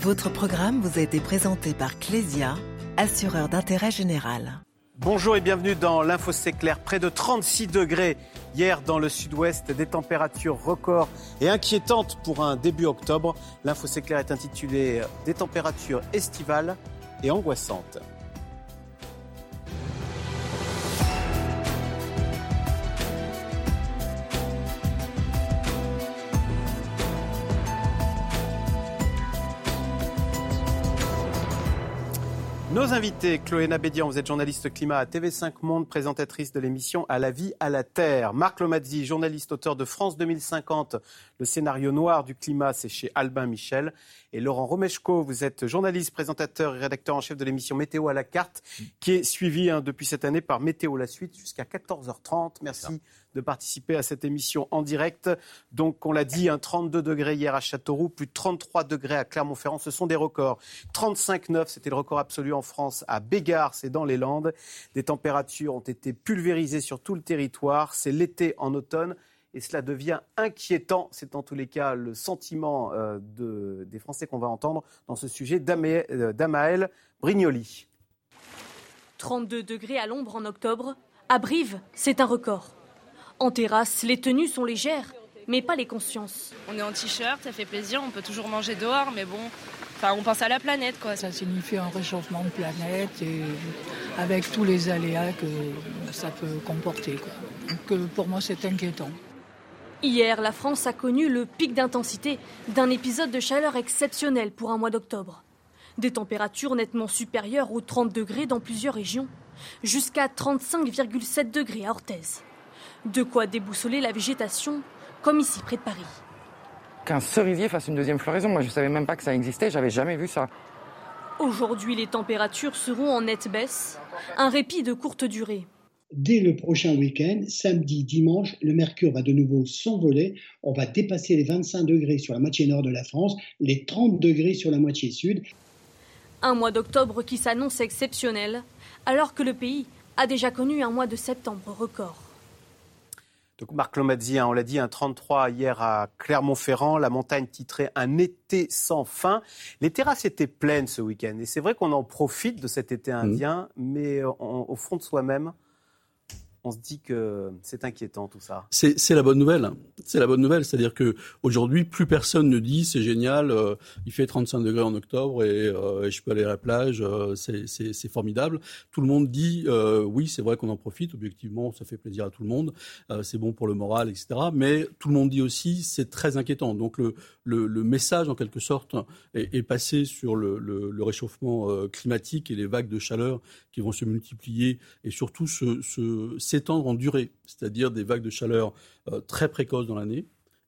Votre programme vous a été présenté par Clésia, assureur d'intérêt général. Bonjour et bienvenue dans l'Info clair. Près de 36 degrés hier dans le sud-ouest, des températures records et inquiétantes pour un début octobre. L'Info clair est intitulée Des températures estivales et angoissantes. Nos invités, Chloé Nabédian, vous êtes journaliste climat à TV5 Monde, présentatrice de l'émission À la vie, à la terre. Marc Lomazzi, journaliste auteur de France 2050, le scénario noir du climat, c'est chez Albin Michel. Et Laurent Romeshko, vous êtes journaliste, présentateur et rédacteur en chef de l'émission Météo à la carte, qui est suivie hein, depuis cette année par Météo la suite jusqu'à 14h30. Merci de participer à cette émission en direct. Donc, on l'a dit, un 32 degrés hier à Châteauroux, plus de 33 degrés à Clermont-Ferrand. Ce sont des records. 35,9, c'était le record absolu en France à Bégard, c'est dans les Landes. Des températures ont été pulvérisées sur tout le territoire. C'est l'été en automne et cela devient inquiétant. C'est en tous les cas le sentiment euh, des Français qu'on va entendre dans ce sujet euh, d'Amaël Brignoli. 32 degrés à l'ombre en octobre. À Brive, c'est un record. En terrasse, les tenues sont légères, mais pas les consciences. On est en t-shirt, ça fait plaisir, on peut toujours manger dehors, mais bon, enfin, on pense à la planète. Quoi. Ça signifie un réchauffement de planète et avec tous les aléas que ça peut comporter. Que pour moi, c'est inquiétant. Hier, la France a connu le pic d'intensité d'un épisode de chaleur exceptionnel pour un mois d'octobre. Des températures nettement supérieures aux 30 degrés dans plusieurs régions, jusqu'à 35,7 degrés à Orthez. De quoi déboussoler la végétation, comme ici près de Paris. Qu'un cerisier fasse une deuxième floraison, moi je ne savais même pas que ça existait, j'avais jamais vu ça. Aujourd'hui, les températures seront en nette baisse, un répit de courte durée. Dès le prochain week-end, samedi, dimanche, le mercure va de nouveau s'envoler. On va dépasser les 25 degrés sur la moitié nord de la France, les 30 degrés sur la moitié sud. Un mois d'octobre qui s'annonce exceptionnel, alors que le pays a déjà connu un mois de septembre record. Donc Marc Lomazzi, hein, on l'a dit, un 33 hier à Clermont-Ferrand, la montagne titrée Un été sans fin. Les terrasses étaient pleines ce week-end et c'est vrai qu'on en profite de cet été indien, mmh. mais au fond de soi-même, on se dit que c'est inquiétant tout ça. C'est la bonne nouvelle. C'est la bonne nouvelle, c'est-à-dire que aujourd'hui plus personne ne dit c'est génial, euh, il fait 35 degrés en octobre euh, et, je peux aller à la plage, euh, c'est formidable. Tout le monde dit oui, c'est vrai qu'on en profite. Objectivement, ça fait plaisir à tout le monde, c'est bon pour le moral, etc. Mais tout le monde dit aussi c'est très inquiétant. Donc le, message en quelque sorte est, passé sur le, réchauffement climatique et les vagues de chaleur qui vont se multiplier et surtout s'étendre en durée, c'est-à-dire des vagues de chaleur euh, très précoces dans l'année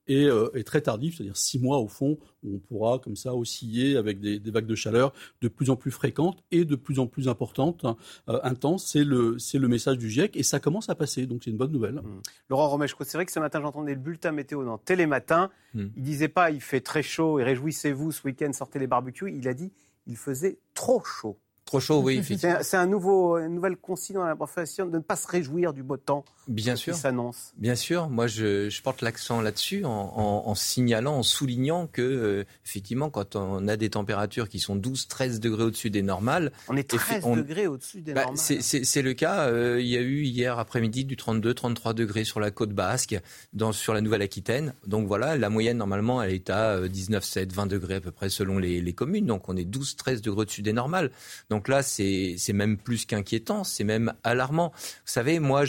euh, et, très tardives, c'est-à-dire six mois au fond, où on pourra comme ça osciller avec des, vagues de chaleur de plus en plus fréquentes et de plus en plus importantes, euh, intenses. C'est le, le message du GIEC et ça commence à passer, donc c'est une bonne nouvelle. Mmh. Laurent Romeshko, c'est vrai que ce matin j'entendais le bulletin météo dans Télématin. Mmh. Il disait pas il fait très chaud et réjouissez-vous ce week-end, sortez les barbecues. Il a dit il faisait trop chaud. Trop chaud, oui. C'est un, nouveau, une nouvelle consigne dans la profession de ne pas se réjouir du beau temps Bien sûr. qui s'annonce. Bien sûr. Moi, je, je porte l'accent là-dessus en, en, en, signalant, en soulignant que, euh, effectivement, quand on a des températures qui sont 12, 13 degrés au-dessus des normales. On est 13 degrés au-dessus des bah, normales. C'est le cas. Euh, il y a eu hier après-midi du 32, 33 degrés sur la côte basque, dans, sur la Nouvelle-Aquitaine. Donc voilà, la moyenne, normalement, elle est à 19, 7, 20 degrés à peu près selon les, les communes. Donc on est 12, 13 degrés au-dessus des normales. Donc là, c'est même plus qu'inquiétant, c'est même alarmant. Vous savez, moi,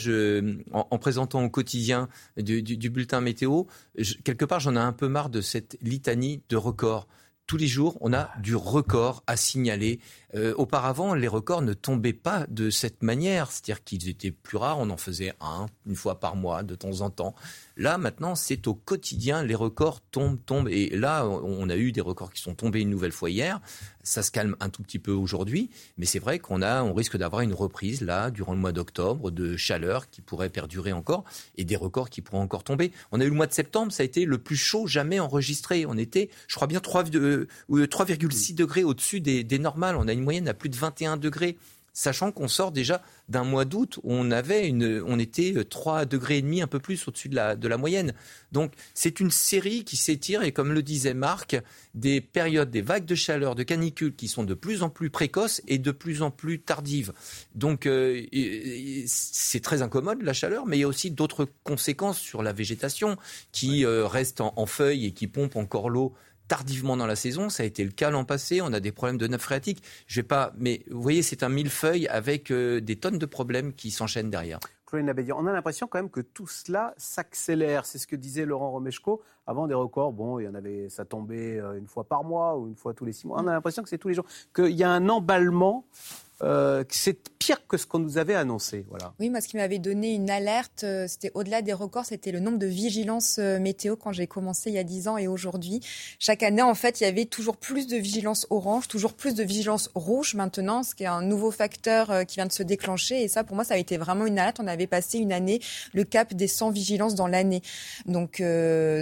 en, présentant au quotidien du, bulletin météo, quelque part, j'en ai un peu marre de cette litanie de records tous les jours, on a du record à signaler. Euh, auparavant, les records ne tombaient pas de cette manière, c'est-à-dire qu'ils étaient plus rares, on en faisait un, une fois par mois, de temps en temps. Là, maintenant, c'est au quotidien, les records tombent, tombent. Et là, on a eu des records qui sont tombés une nouvelle fois hier. Ça se calme un tout petit peu aujourd'hui, mais c'est vrai qu'on a, on risque d'avoir une reprise là durant le mois d'octobre de chaleur qui pourrait perdurer encore et des records qui pourront encore tomber. On a eu le mois de septembre, ça a été le plus chaud jamais enregistré. On était, je crois bien, 3,6 euh, degrés au-dessus des, des normales. On a une moyenne à plus de 21 degrés sachant qu'on sort déjà d'un mois d'août où on avait une, on était 3 degrés et demi un peu plus au-dessus de la, de la moyenne. Donc c'est une série qui s'étire et comme le disait Marc, des périodes, des vagues de chaleur, de canicule qui sont de plus en plus précoces et de plus en plus tardives. Donc euh, c'est très incommode la chaleur, mais il y a aussi d'autres conséquences sur la végétation qui euh, reste en, en feuilles et qui pompe encore l'eau tardivement dans la saison. Ça a été le cas l'an passé. On a des problèmes de nappe phréatique. Je vais pas, mais vous voyez, c'est un millefeuille avec euh, des tonnes de problèmes qui s'enchaînent derrière. on a l'impression quand même que tout cela s'accélère. C'est ce que disait Laurent Romeshko. Avant des records, bon, il y en avait, ça tombait euh, une fois par mois ou une fois tous les six mois. On a l'impression que c'est tous les jours. Qu'il y a un emballement euh, c'est pire que ce qu'on nous avait annoncé. Voilà. Oui, moi, ce qui m'avait donné une alerte, euh, c'était au-delà des records, c'était le nombre de vigilances euh, météo quand j'ai commencé il y a 10 ans et aujourd'hui. Chaque année, en fait, il y avait toujours plus de vigilance orange, toujours plus de vigilance rouge maintenant, ce qui est un nouveau facteur qui vient de se déclencher. Et ça, pour moi, ça a été vraiment une alerte. On avait passé une année le cap des 100 vigilances dans l'année. Donc,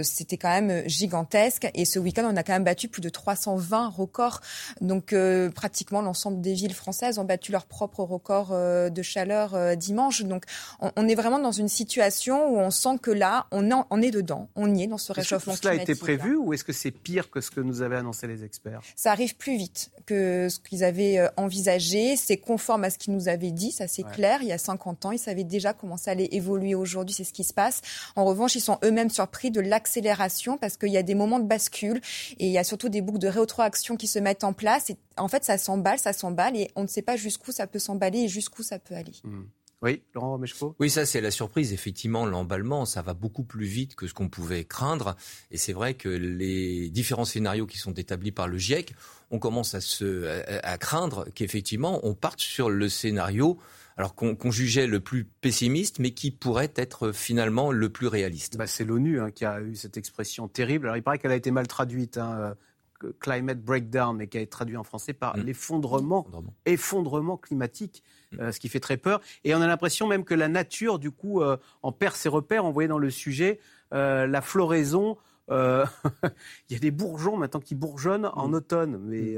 c'était quand même gigantesque. Et ce week-end, on a quand même battu plus de 320 records. Donc, pratiquement l'ensemble des villes françaises ont battu leur propre record euh, de chaleur euh, dimanche. Donc, on, est vraiment dans une situation où on sent que là, on, en, est dedans, on y est dans ce réchauffement est-ce que cela a été prévu ou est-ce que c'est pire que ce que nous avaient annoncé les experts? Ça arrive plus vite que ce qu'ils avaient euh, envisagé. C'est conforme à ce qu'ils nous avaient dit, ça c'est clair. Il y a 50 ans, ils savaient déjà comment ça allait évoluer aujourd'hui, c'est ce qui se passe. En revanche, ils sont eux-mêmes surpris de l'accélération parce qu'il y a des moments de bascule et il y a surtout des boucles de rétroaction qui se mettent en place. Et en fait, ça s'emballe, ça s'emballe et on ne sait pas jusqu'où ça peut s'emballer et jusqu'où ça peut aller. Hmm. Oui, Laurent Romeshko? Oui, ça c'est la surprise. Effectivement, l'emballement, ça va beaucoup plus vite que ce qu'on pouvait craindre. Et c'est vrai que les différents scénarios qui sont établis par le GIEC, on commence à, se, à, craindre qu'effectivement on parte sur le scénario alors qu'on jugeait le plus pessimiste, mais qui pourrait être finalement le plus réaliste. Bah, c'est l'ONU hein, qui a eu cette expression terrible. Alors il paraît qu'elle a été mal traduite. Hein, climate breakdown, mais qui a été traduit en français par mm. l'effondrement, effondrement climatique, mm. euh, ce qui fait très peur. Et on a l'impression même que la nature, du coup, euh, en perd ses repères. On voyait dans le sujet euh, la floraison. il y a des bourgeons maintenant qui bourgeonnent en mm. automne, mais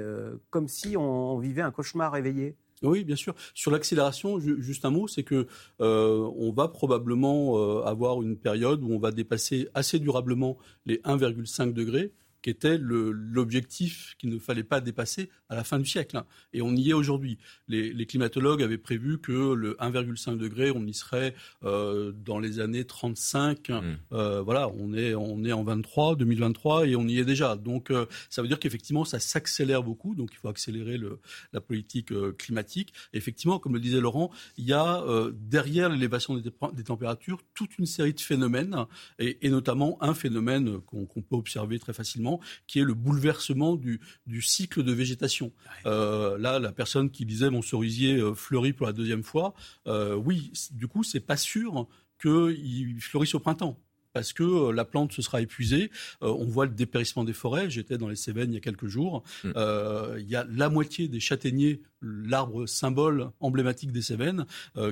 comme si on, vivait un cauchemar réveillé. Oui, bien sûr. Sur l'accélération, juste un mot, c'est que on va probablement avoir une période où on va dépasser assez durablement les 1,5 degrés qui était l'objectif qu'il ne fallait pas dépasser à la fin du siècle. Hein. Et on y est aujourd'hui. Les, climatologues avaient prévu que le 1,5 degré, on y serait euh, dans les années 35. Mmh. Euh, voilà, on est, on est en 23, 2023 et on y est déjà. Donc euh, ça veut dire qu'effectivement, ça s'accélère beaucoup. Donc il faut accélérer le, la politique climatique. effectivement, comme le disait Laurent, il y a derrière l'élévation des, des, températures toute une série de phénomènes et, et notamment un phénomène qu'on peut observer très facilement qui est le bouleversement du, cycle de végétation. Euh, là, la personne qui disait mon cerisier euh, fleurit pour la deuxième fois, euh, oui, du coup, c'est pas sûr qu'il fleurisse au printemps parce que euh, la plante se sera épuisée. Euh, on voit le dépérissement des forêts. J'étais dans les Cévennes il y a quelques jours. Mm. Euh, il y a la moitié des châtaigniers, l'arbre symbole emblématique des Cévennes,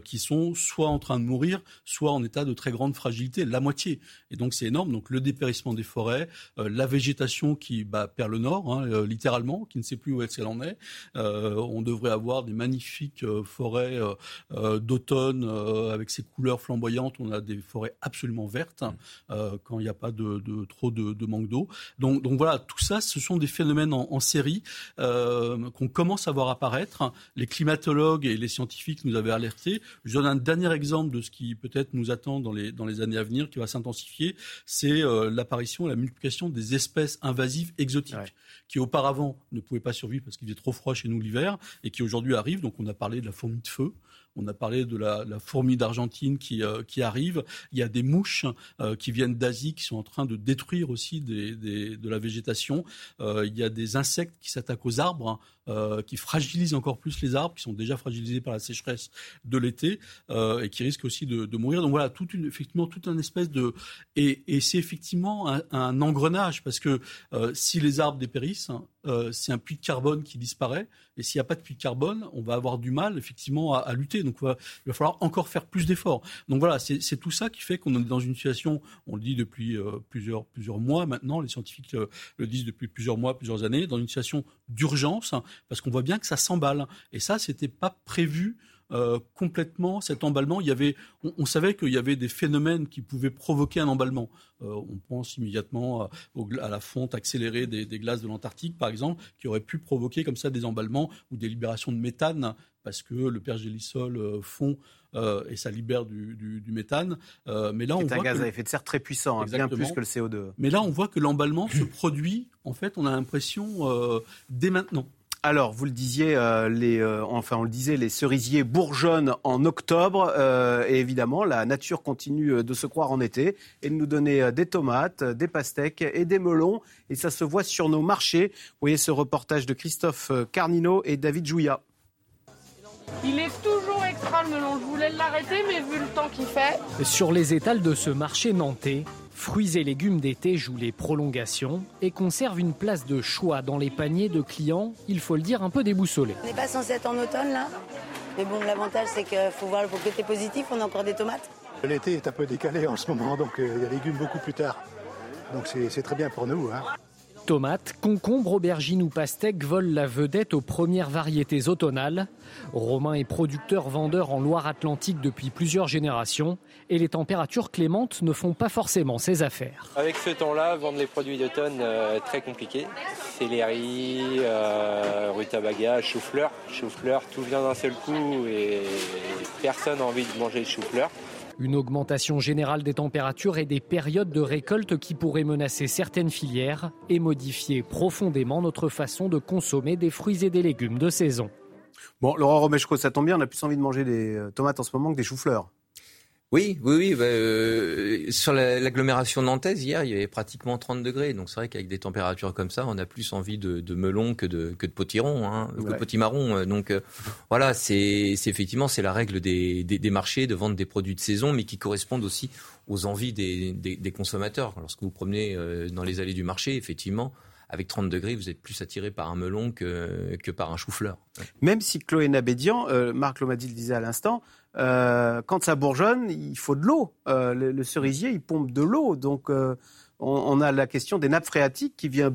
qui sont soit en train de mourir, soit en état de très grande fragilité. La moitié. Et donc c'est énorme. Donc le dépérissement des forêts, la végétation qui bah, perd le nord, hein, littéralement, qui ne sait plus où est-ce qu'elle en est. on devrait avoir des magnifiques forêts d'automne avec ces couleurs flamboyantes. On a des forêts absolument vertes. Mm. Euh, quand il n'y a pas de, trop de, manque d'eau. Donc, voilà, tout ça, ce sont des phénomènes en, série euh, qu'on commence à voir apparaître. Les climatologues et les scientifiques nous avaient alertés. Je donne un dernier exemple de ce qui peut-être nous attend dans les, dans les années à venir, qui va s'intensifier, c'est euh, l'apparition et la multiplication des espèces invasives exotiques, qui auparavant ne pouvaient pas survivre parce qu'il faisait trop froid chez nous l'hiver, et qui aujourd'hui arrivent. Donc on a parlé de la fourmi de feu, on a parlé de la, fourmi d'Argentine qui, euh, qui arrive. Il y a des mouches euh, qui viennent d'Asie qui sont en train de détruire aussi de la végétation. Euh, il y a des insectes qui s'attaquent aux arbres. qui fragilisent encore plus les arbres, qui sont déjà fragilisés par la sécheresse de l'été et qui risquent aussi de, mourir. Donc voilà, une, effectivement, toute un espèce de et, c'est effectivement un, engrenage parce que si les arbres dépérissent, c'est un puits de carbone qui disparaît et s'il n'y a pas de puits de carbone, on va avoir du mal effectivement à lutter Donc il va, falloir encore faire plus d'efforts. Donc voilà, c'est tout ça qui fait qu'on est dans une situation, on le dit depuis plusieurs, plusieurs mois maintenant, les scientifiques le disent depuis plusieurs mois, plusieurs années, dans une situation d'urgence, hein, parce qu'on voit bien que ça s'emballe. Et ça, c'était pas prévu euh, complètement cet emballement. Il y avait, on, savait qu'il y avait des phénomènes qui pouvaient provoquer un emballement. Euh, on pense immédiatement à, la fonte accélérée des, glaces de l'Antarctique, par exemple, qui aurait pu provoquer comme ça des emballements ou des libérations de méthane, parce que le pergélisol euh, fond et ça libère du, méthane. mais là, on voit un gaz à effet de serre très puissant, hein, bien plus que le CO2. Mais là, on voit que l'emballement se produit. En fait, on a l'impression dès maintenant. Alors, vous le disiez, euh, les, euh, enfin on le disait, les cerisiers bourgeonnent en octobre euh, et évidemment la nature continue de se croire en été et de nous donner des tomates, des pastèques et des melons et ça se voit sur nos marchés. Vous voyez ce reportage de Christophe Carnino et David Jouya. Il est toujours extra le melon. Je voulais l'arrêter, mais vu le temps qu'il fait. Sur les étals de ce marché nantais, Fruits et légumes d'été jouent les prolongations et conservent une place de choix dans les paniers de clients, il faut le dire, un peu déboussolés. On n'est pas censé être en automne là Mais bon, l'avantage c'est qu'il faut voir le côté positif, on a encore des tomates. L'été est un peu décalé en ce moment, donc euh, il y a des légumes beaucoup plus tard. Donc c'est très bien pour nous. Hein. Tomates, concombres, aubergines ou pastèques volent la vedette aux premières variétés automnales. Romain est producteur-vendeur en Loire-Atlantique depuis plusieurs générations et les températures clémentes ne font pas forcément ses affaires. Avec ce temps-là, vendre les produits d'automne, euh, très compliqué. Céleri, euh, rutabaga, chou-fleur. Chou-fleur, tout vient d'un seul coup et personne n'a envie de manger de chou-fleur. Une augmentation générale des températures et des périodes de récolte qui pourraient menacer certaines filières et modifier profondément notre façon de consommer des fruits et des légumes de saison. Bon, Laurent Romeshko, ça tombe bien, on a plus envie de manger des euh, tomates en ce moment que des choux-fleurs. Oui, oui, oui. Bah, euh, sur l'agglomération nantaise, hier, il y avait pratiquement 30 degrés. Donc c'est vrai qu'avec des températures comme ça, on a plus envie de, de melon que de, que de potiron, hein, que de potimarron. Euh, donc euh, voilà, c'est effectivement c'est la règle des, des, des, marchés de vendre des produits de saison, mais qui correspondent aussi aux envies des, des consommateurs. Lorsque vous promenez dans les allées du marché, effectivement, avec 30 degrés, vous êtes plus attiré par un melon que, que par un chou-fleur. Même si Chloé Nabédian, Marc Lomadi le disait à l'instant, euh, quand ça bourgeonne, il faut de l'eau. Euh, le, cerisier, il pompe de l'eau. Donc, euh, on, a la question des nappes phréatiques qui, vient,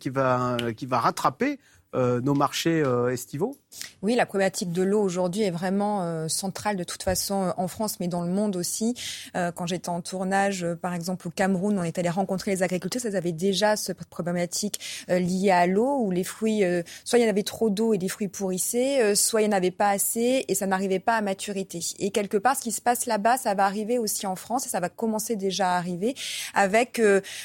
qui, va, qui va rattraper nos marchés estivaux oui, la problématique de l'eau aujourd'hui est vraiment euh, centrale de toute façon euh, en France, mais dans le monde aussi. Euh, quand j'étais en tournage, par exemple au Cameroun, on est allé rencontrer les agriculteurs, ils avaient déjà cette problématique liée à l'eau, où les fruits, soit il y en avait trop d'eau et les fruits pourrissaient, soit il n'y en avait pas assez et ça n'arrivait pas à maturité. Et quelque part, ce qui se passe là-bas, ça va arriver aussi en France et ça va commencer déjà à arriver avec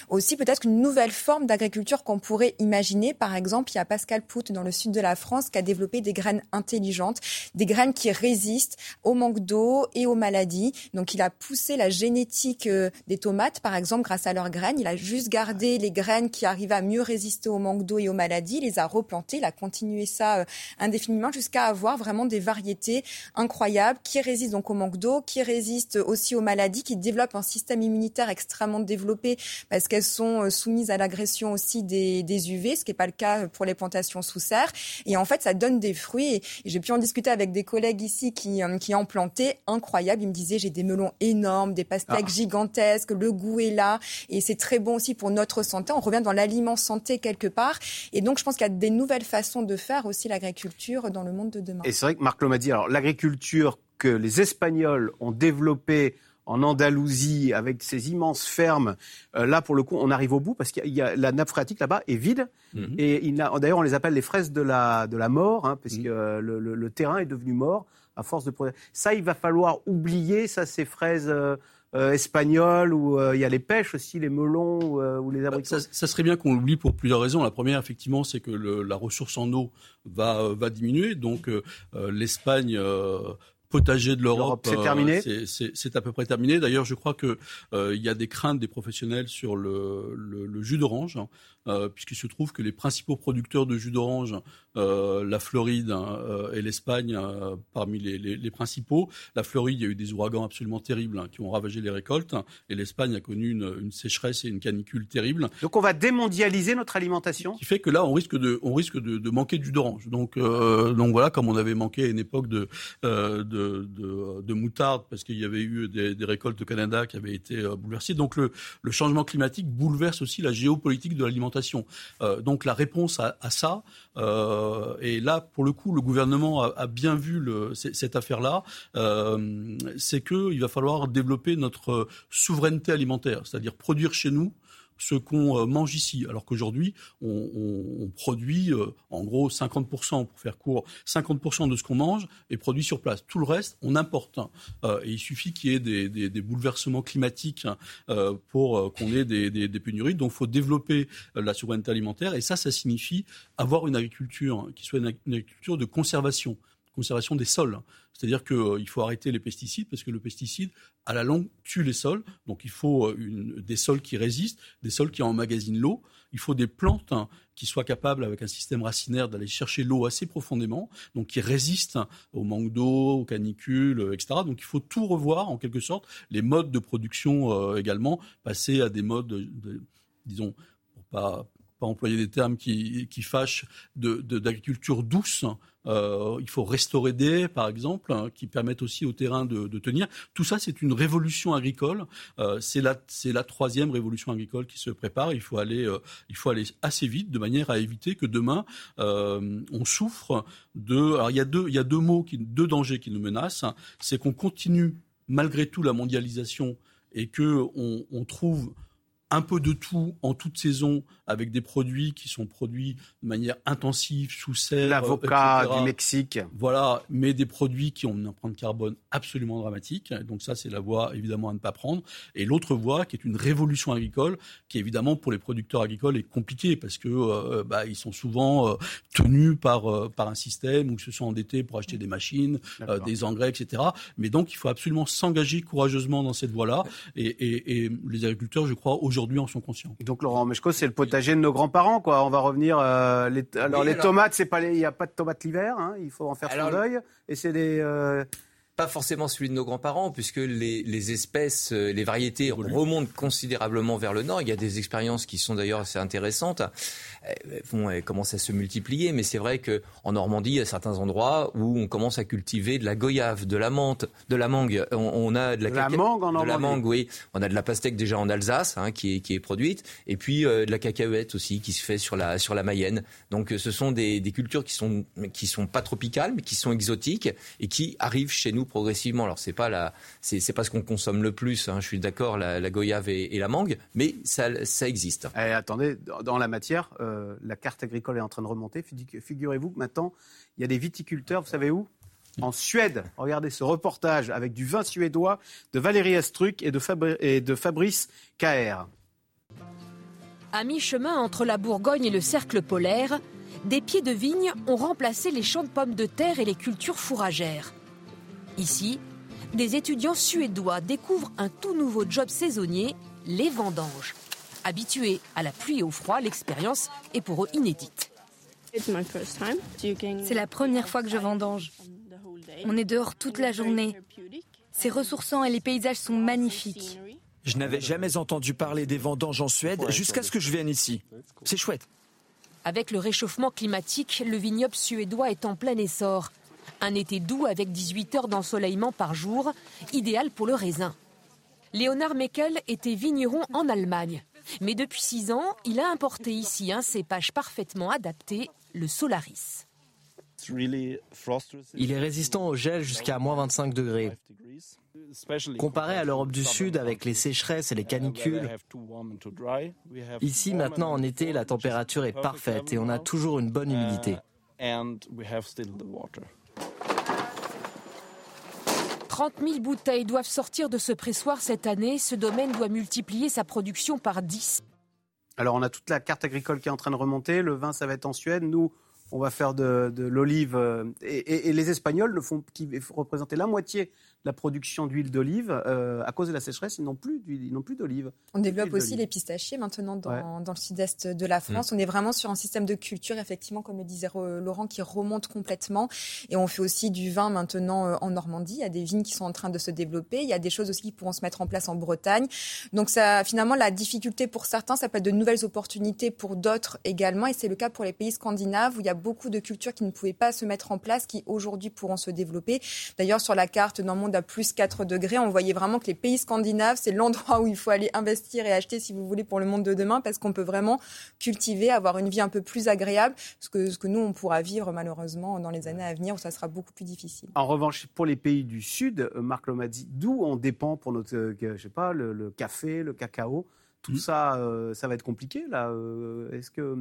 aussi peut-être une nouvelle forme d'agriculture qu'on pourrait imaginer. Par exemple, il y a Pascal Pout dans le sud de la France qui a développé des graines intelligentes, des graines qui résistent au manque d'eau et aux maladies. Donc il a poussé la génétique euh, des tomates, par exemple, grâce à leurs graines. Il a juste gardé les graines qui arrivaient à mieux résister au manque d'eau et aux maladies, il les a replantées, il a continué ça euh, indéfiniment jusqu'à avoir vraiment des variétés incroyables qui résistent donc au manque d'eau, qui résistent aussi aux maladies, qui développent un système immunitaire extrêmement développé parce qu'elles sont euh, soumises à l'agression aussi des, des UV, ce qui n'est pas le cas pour les plantations sous serre. Et en fait, ça donne des fruits et, j'ai pu en discuter avec des collègues ici qui, euh, qui ont planté. Incroyable. Ils me disaient, j'ai des melons énormes, des pastèques ah. gigantesques, le goût est là. Et c'est très bon aussi pour notre santé. On revient dans l'aliment santé quelque part. Et donc, je pense qu'il y a des nouvelles façons de faire aussi l'agriculture dans le monde de demain. Et c'est vrai que Marc dit alors l'agriculture que les Espagnols ont développée en Andalousie avec ces immenses fermes. Euh, là, pour le coup, on arrive au bout parce qu'il y, a la nappe phréatique là-bas est vide. Mhm. Et d'ailleurs, on les appelle les fraises de la, de la mort, hein, parce mhm. que euh, le, terrain est devenu mort à force de Ça, il va falloir oublier ça, ces fraises. Euh, espagnoles où il y a les pêches aussi, les melons ou les abricots. Ça, serait bien qu'on l'oublie pour plusieurs raisons. La première, effectivement, c'est que la ressource en eau va, va diminuer. Donc l'Espagne potager de l'Europe, c'est terminé? Euh, c'est à peu près terminé. D'ailleurs, je crois que euh, il y a des craintes des professionnels sur le, le, le jus d'orange. Hein. Euh, puisqu'il se trouve que les principaux producteurs de jus d'orange, euh, la Floride hein, euh, et l'Espagne, parmi les, principaux. La Floride, il y a eu des ouragans absolument terribles hein, qui ont ravagé les récoltes, et l'Espagne a connu une, sécheresse et une canicule terrible. Donc on va démondialiser notre alimentation? qui fait que là, on risque de, on risque de, manquer jus d'orange. Donc, donc voilà, comme on avait manqué à une époque de, de, de, de, moutarde parce qu'il y avait eu des, des, récoltes au Canada qui avaient été bouleversées. Donc le, le, changement climatique bouleverse aussi la géopolitique de l'alimentation. donc la réponse à, à ça, et là pour le coup le gouvernement a, bien vu cette affaire-là, c'est qu'il va falloir développer notre souveraineté alimentaire, c'est-à-dire produire chez nous ce qu'on euh, mange ici. Alors qu'aujourd'hui, on, produit euh, en gros 50%, pour faire court, 50% de ce qu'on mange est produit sur place. Tout le reste, on importe. Euh, et il suffit qu'il y ait des, bouleversements climatiques pour qu'on ait des, pénuries. Donc il faut développer la souveraineté alimentaire. Et ça, ça signifie avoir une agriculture qui soit une agriculture de conservation conservation des sols. C'est-à-dire qu'il euh, faut arrêter les pesticides parce que le pesticide, à la longue, tue les sols. Donc il faut euh, des sols qui résistent, des sols qui emmagasinent l'eau. Il faut des plantes hein, qui soient capables, avec un système racinaire, d'aller chercher l'eau assez profondément, donc qui résistent au manque d'eau, aux canicules, euh, etc. Donc il faut tout revoir, en quelque sorte, les modes de production également, passer à des modes, de, disons, pour pas pas employer des termes qui, qui fâchent, d'agriculture douce. Euh, il faut restaurer des, par exemple, hein, qui permettent aussi au terrain de, tenir. Tout ça, c'est une révolution agricole. Euh, c'est la, la troisième révolution agricole qui se prépare. Il faut aller, euh, il faut aller assez vite, de manière à éviter que demain on souffre de. Alors il y a deux, il y a deux mots, qui, deux dangers qui nous menacent. C'est qu'on continue malgré tout la mondialisation et que on, on trouve un peu de tout en toute saison avec des produits qui sont produits de manière intensive, sous serre. L'avocat du Mexique. Voilà, mais des produits qui ont une empreinte carbone absolument dramatique. Donc ça, c'est la voie évidemment à ne pas prendre. Et l'autre voie, qui est une révolution agricole, qui évidemment pour les producteurs agricoles est compliquée parce que euh, bah, ils sont souvent euh, tenus par euh, par un système où ils se sont endettés pour acheter des machines, des engrais, etc. Mais donc il faut absolument s'engager courageusement dans cette voie-là. Et, et, et les agriculteurs, je crois, aujourd'hui aujourd'hui en sont conscients. Donc Laurent Meshko, c'est le potager de nos grands-parents, quoi. On va revenir. Euh, les, alors les tomates, c'est pas il n'y a pas de tomates l'hiver, hein, il faut en faire son deuil. Et c'est des euh, pas forcément celui de nos grands-parents, puisque les, les, espèces, euh, les variétés remontent considérablement vers le nord. Il y a des expériences qui sont d'ailleurs assez intéressantes. Bon, elles commencent à se multiplier, mais c'est vrai qu'en Normandie, il y a certains endroits où on commence à cultiver de la goyave, de la menthe, de la mangue. On, a de la, la mangue en Normandie. De la mangue, oui. On a de la pastèque déjà en Alsace, hein, qui, est, qui est produite, et puis euh, de la cacahuète aussi, qui se fait sur la, sur la Mayenne. Donc, ce sont des, des cultures qui sont, qui sont pas tropicales, mais qui sont exotiques et qui arrivent chez nous progressivement. Alors c'est pas la, c'est, pas ce qu'on consomme le plus. Hein, je suis d'accord, la, goyave et, la mangue, mais ça, ça existe. Et eh, attendez, dans la matière, euh, la carte agricole est en train de remonter. Figurez-vous que maintenant, il y a des viticulteurs. Vous savez où? En Suède. Regardez ce reportage avec du vin suédois de Valérie Astruc et de, et de Fabrice Caher. À mi-chemin entre la Bourgogne et le cercle polaire, des pieds de vigne ont remplacé les champs de pommes de terre et les cultures fourragères. Ici, des étudiants suédois découvrent un tout nouveau job saisonnier, les vendanges. Habitués à la pluie et au froid, l'expérience est pour eux inédite. C'est la première fois que je vendange. On est dehors toute la journée. C'est ressourçant et les paysages sont magnifiques. Je n'avais jamais entendu parler des vendanges en Suède jusqu'à ce que je vienne ici. C'est chouette. Avec le réchauffement climatique, le vignoble suédois est en plein essor. Un été doux avec 18 heures d'ensoleillement par jour, idéal pour le raisin. Léonard Meckel était vigneron en Allemagne. Mais depuis 6 ans, il a importé ici un cépage parfaitement adapté, le Solaris. Il est résistant au gel jusqu'à moins 25 degrés. Comparé à l'Europe du Sud avec les sécheresses et les canicules, ici maintenant en été la température est parfaite et on a toujours une bonne humidité. 30 000 bouteilles doivent sortir de ce pressoir cette année. Ce domaine doit multiplier sa production par 10. Alors on a toute la carte agricole qui est en train de remonter. Le vin, ça va être en Suède. Nous, on va faire de, l'olive. Euh, et, les Espagnols, le font, qui représentaient la moitié la production d'huile d'olive, euh, à cause de la sécheresse, ils n'ont plus, plus d'olive. On développe aussi les pistachiers maintenant dans, le sud-est de la France. Mm. On est vraiment sur un système de culture, effectivement, comme le disait Laurent, qui remonte complètement. Et on fait aussi du vin maintenant euh, en Normandie. Il y a des vignes qui sont en train de se développer. Il y a des choses aussi qui pourront se mettre en place en Bretagne. Donc ça, finalement, la difficulté pour certains, ça peut être de nouvelles opportunités pour d'autres également. Et c'est le cas pour les pays scandinaves où il y a beaucoup de cultures qui ne pouvaient pas se mettre en place, qui aujourd'hui pourront se développer. D'ailleurs, sur la carte d'un à plus 4 degrés, on voyait vraiment que les pays scandinaves, c'est l'endroit où il faut aller investir et acheter, si vous voulez, pour le monde de demain, parce qu'on peut vraiment cultiver, avoir une vie un peu plus agréable, ce que, ce que nous, on pourra vivre malheureusement dans les années à venir, où ça sera beaucoup plus difficile. En revanche, pour les pays du Sud, euh, Marc Lomadi, d'où on dépend pour notre, euh, je sais pas, le café, le cacao, tout ça, euh, ça va être compliqué là. euh, Est-ce que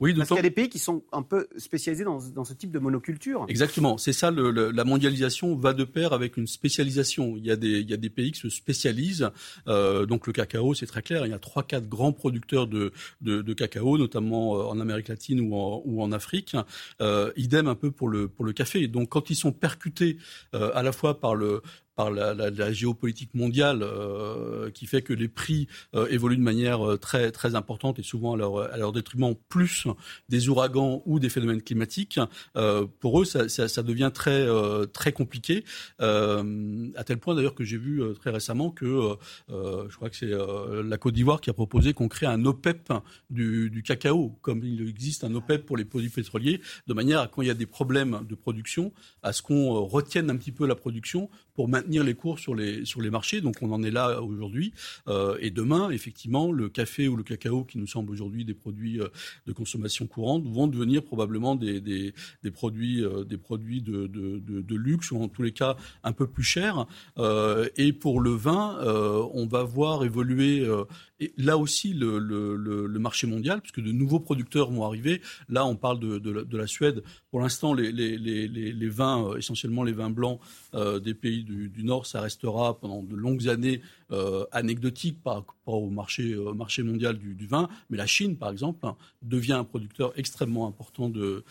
Oui, parce qu'il y a des pays qui sont un peu spécialisés dans, dans ce type de monoculture. Exactement, c'est ça, le- le- la mondialisation va de pair avec une spécialisation. Il y a des, il y a des pays qui se spécialisent, euh, donc le cacao, c'est très clair, il y a trois, quatre grands producteurs de, de, de cacao, notamment en Amérique latine ou en, ou en Afrique. Euh, idem un peu pour le, pour le café. Donc quand ils sont percutés euh, à la fois par le par la, la- la géopolitique mondiale euh, qui fait que les prix euh, évoluent de manière euh, très très importante et souvent à leur, à leur détriment plus des ouragans ou des phénomènes climatiques. Euh, pour eux, ça, ça, ça devient très euh, très compliqué. Euh, à tel point d'ailleurs que j'ai vu très récemment que je crois que c'est la Côte d'Ivoire qui a proposé qu'on crée un OPEP du, du cacao, comme il existe un OPEP pour les produits pétroliers, de manière à quand il y a des problèmes de production, à ce qu'on retienne un petit peu la production pour maintenir les cours sur les sur les marchés. Donc on en est là aujourd'hui. Euh, et demain, effectivement, le café ou le cacao, qui nous semblent aujourd'hui des produits euh, de consommation courante, vont devenir probablement des, des, produits euh, des produits de, de, de, luxe ou en tous les cas un peu plus chers. Euh, et pour le vin, euh, on va voir évoluer euh, et là aussi le, marché mondial, puisque de nouveaux producteurs vont arriver. Là, on parle de, la, de la Suède. Pour l'instant, les, vins, euh, essentiellement les vins blancs euh, des pays du, Nord, ça restera pendant de longues années euh, anecdotique par rapport au marché, mondial du, vin. Mais la Chine, par exemple, hein, devient un producteur extrêmement important de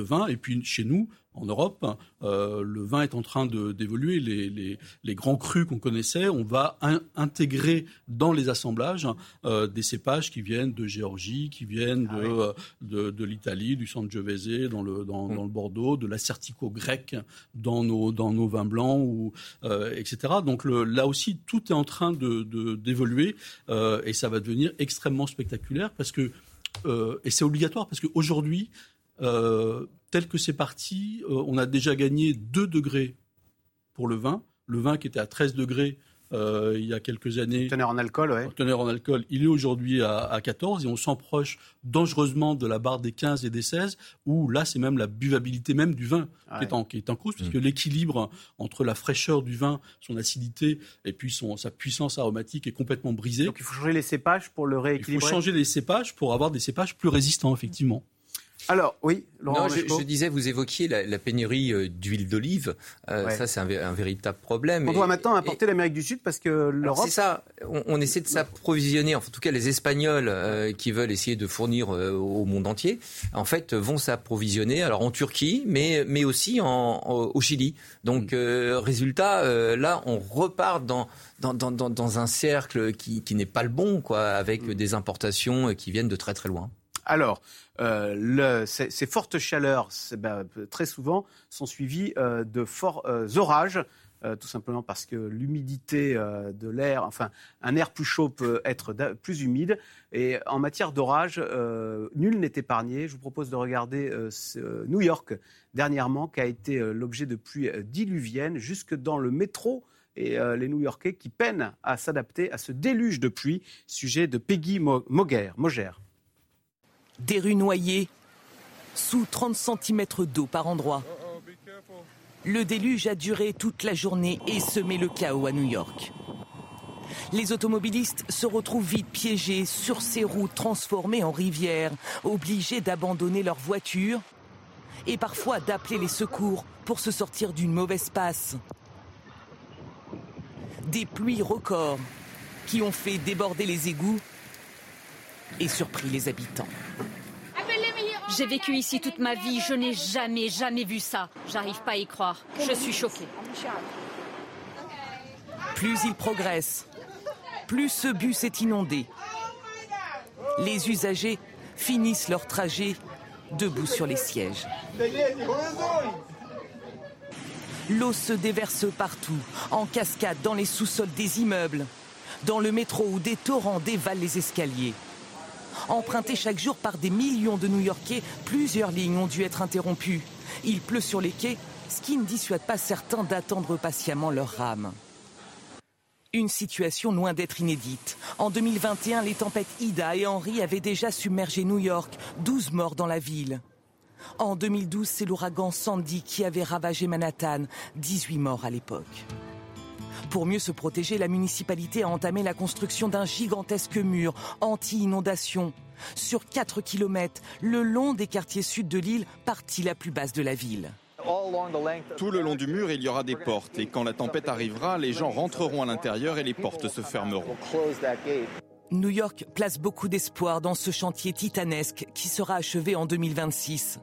vin. Et puis chez nous, en Europe, euh, le vin est en train d'évoluer. Les, les, les grands crus qu'on connaissait, on va in- intégrer dans les assemblages euh, des cépages qui viennent de Géorgie, qui viennent de, euh, de, de l'Italie, du Sangiovese dans le, dans, dans le Bordeaux, de l'Assertico grec dans nos, dans nos vins blancs, ou, etc. Donc le, là aussi, tout est en train de- d'évoluer et ça va devenir extrêmement spectaculaire parce que, euh, et c'est obligatoire parce qu'aujourd'hui, euh, tel que c'est parti, euh, on a déjà gagné 2 degrés pour le vin. Le vin qui était à 13 degrés euh, il y a quelques années. Teneur en alcool, ouais. Teneur en alcool, il est aujourd'hui à, à 14 et on s'approche dangereusement de la barre des 15 et des 16 où là c'est même la buvabilité même du vin qui, est en, qui est en cause puisque l'équilibre entre la fraîcheur du vin, son acidité et puis son, sa puissance aromatique est complètement brisé. Donc il faut changer les cépages pour le Il faut rééquilibrer. changer les cépages pour avoir des cépages plus résistants effectivement. Alors oui, Laurent Non, je, je disais, vous évoquiez la, la pénurie euh, d'huile d'olive. Euh, Ouais. Ça, c'est un, vé- un véritable problème. On Et- doit maintenant importer l'Amérique du Sud parce que l'Europe. C'est ça. On, on essaie de s'approvisionner. En tout cas, les Espagnols euh, qui veulent essayer de fournir euh, au monde entier, en fait, vont s'approvisionner. Alors en Turquie, mais mais aussi en, en- au Chili. Donc, euh, résultat, euh, là, on repart dans dans, dans, dans, dans un cercle qui, qui n'est pas le bon, quoi, avec des importations qui viennent de très très loin. Alors, euh, ces, fortes chaleurs, ben, très souvent, sont suivies euh, de forts euh, orages. euh, tout simplement parce que l'humidité euh, de l'air, enfin, un air plus chaud peut être plus humide. Et en matière d'orage, euh, nul n'est épargné. Je vous propose de regarder euh, euh, New York dernièrement, qui a été euh, l'objet de pluies euh, diluviennes jusque dans le métro. Et euh, les New-Yorkais qui peinent à s'adapter à ce déluge de pluie. Sujet de Peggy. Moger. Des rues noyées, sous 30 cm d'eau par endroit. Le déluge a duré toute la journée et semé le chaos à New York. Les automobilistes se retrouvent vite piégés sur ces routes transformées en rivières, obligés d'abandonner leur voiture et parfois d'appeler les secours pour se sortir d'une mauvaise passe. Des pluies records qui ont fait déborder les égouts et surpris les habitants. J'ai vécu ici toute ma vie, je n'ai jamais, jamais vu ça. J'arrive pas à y croire. Je suis choquée. Plus il progresse, plus ce bus est inondé. Les usagers finissent leur trajet debout sur les sièges. L'eau se déverse partout, en cascade dans les sous-sols des immeubles, dans le métro où des torrents dévalent les escaliers. Emprunté chaque jour par des millions de New-Yorkais, plusieurs lignes ont dû être interrompues. Il pleut sur les quais, ce qui ne dissuade pas certains d'attendre patiemment leur rame. Une situation loin d'être inédite. En 2021, les tempêtes Ida et Henri avaient déjà submergé New York, 12 morts dans la ville. En 2012, c'est l'ouragan Sandy qui avait ravagé Manhattan, 18 morts à l'époque. Pour mieux se protéger, la municipalité a entamé la construction d'un gigantesque mur anti-inondation. Sur 4 km, le long des quartiers sud de l'île, partie la plus basse de la ville. Tout le long du mur, il y aura des portes et quand la tempête arrivera, les gens rentreront à l'intérieur et les portes se fermeront. New York place beaucoup d'espoir dans ce chantier titanesque qui sera achevé en 2026.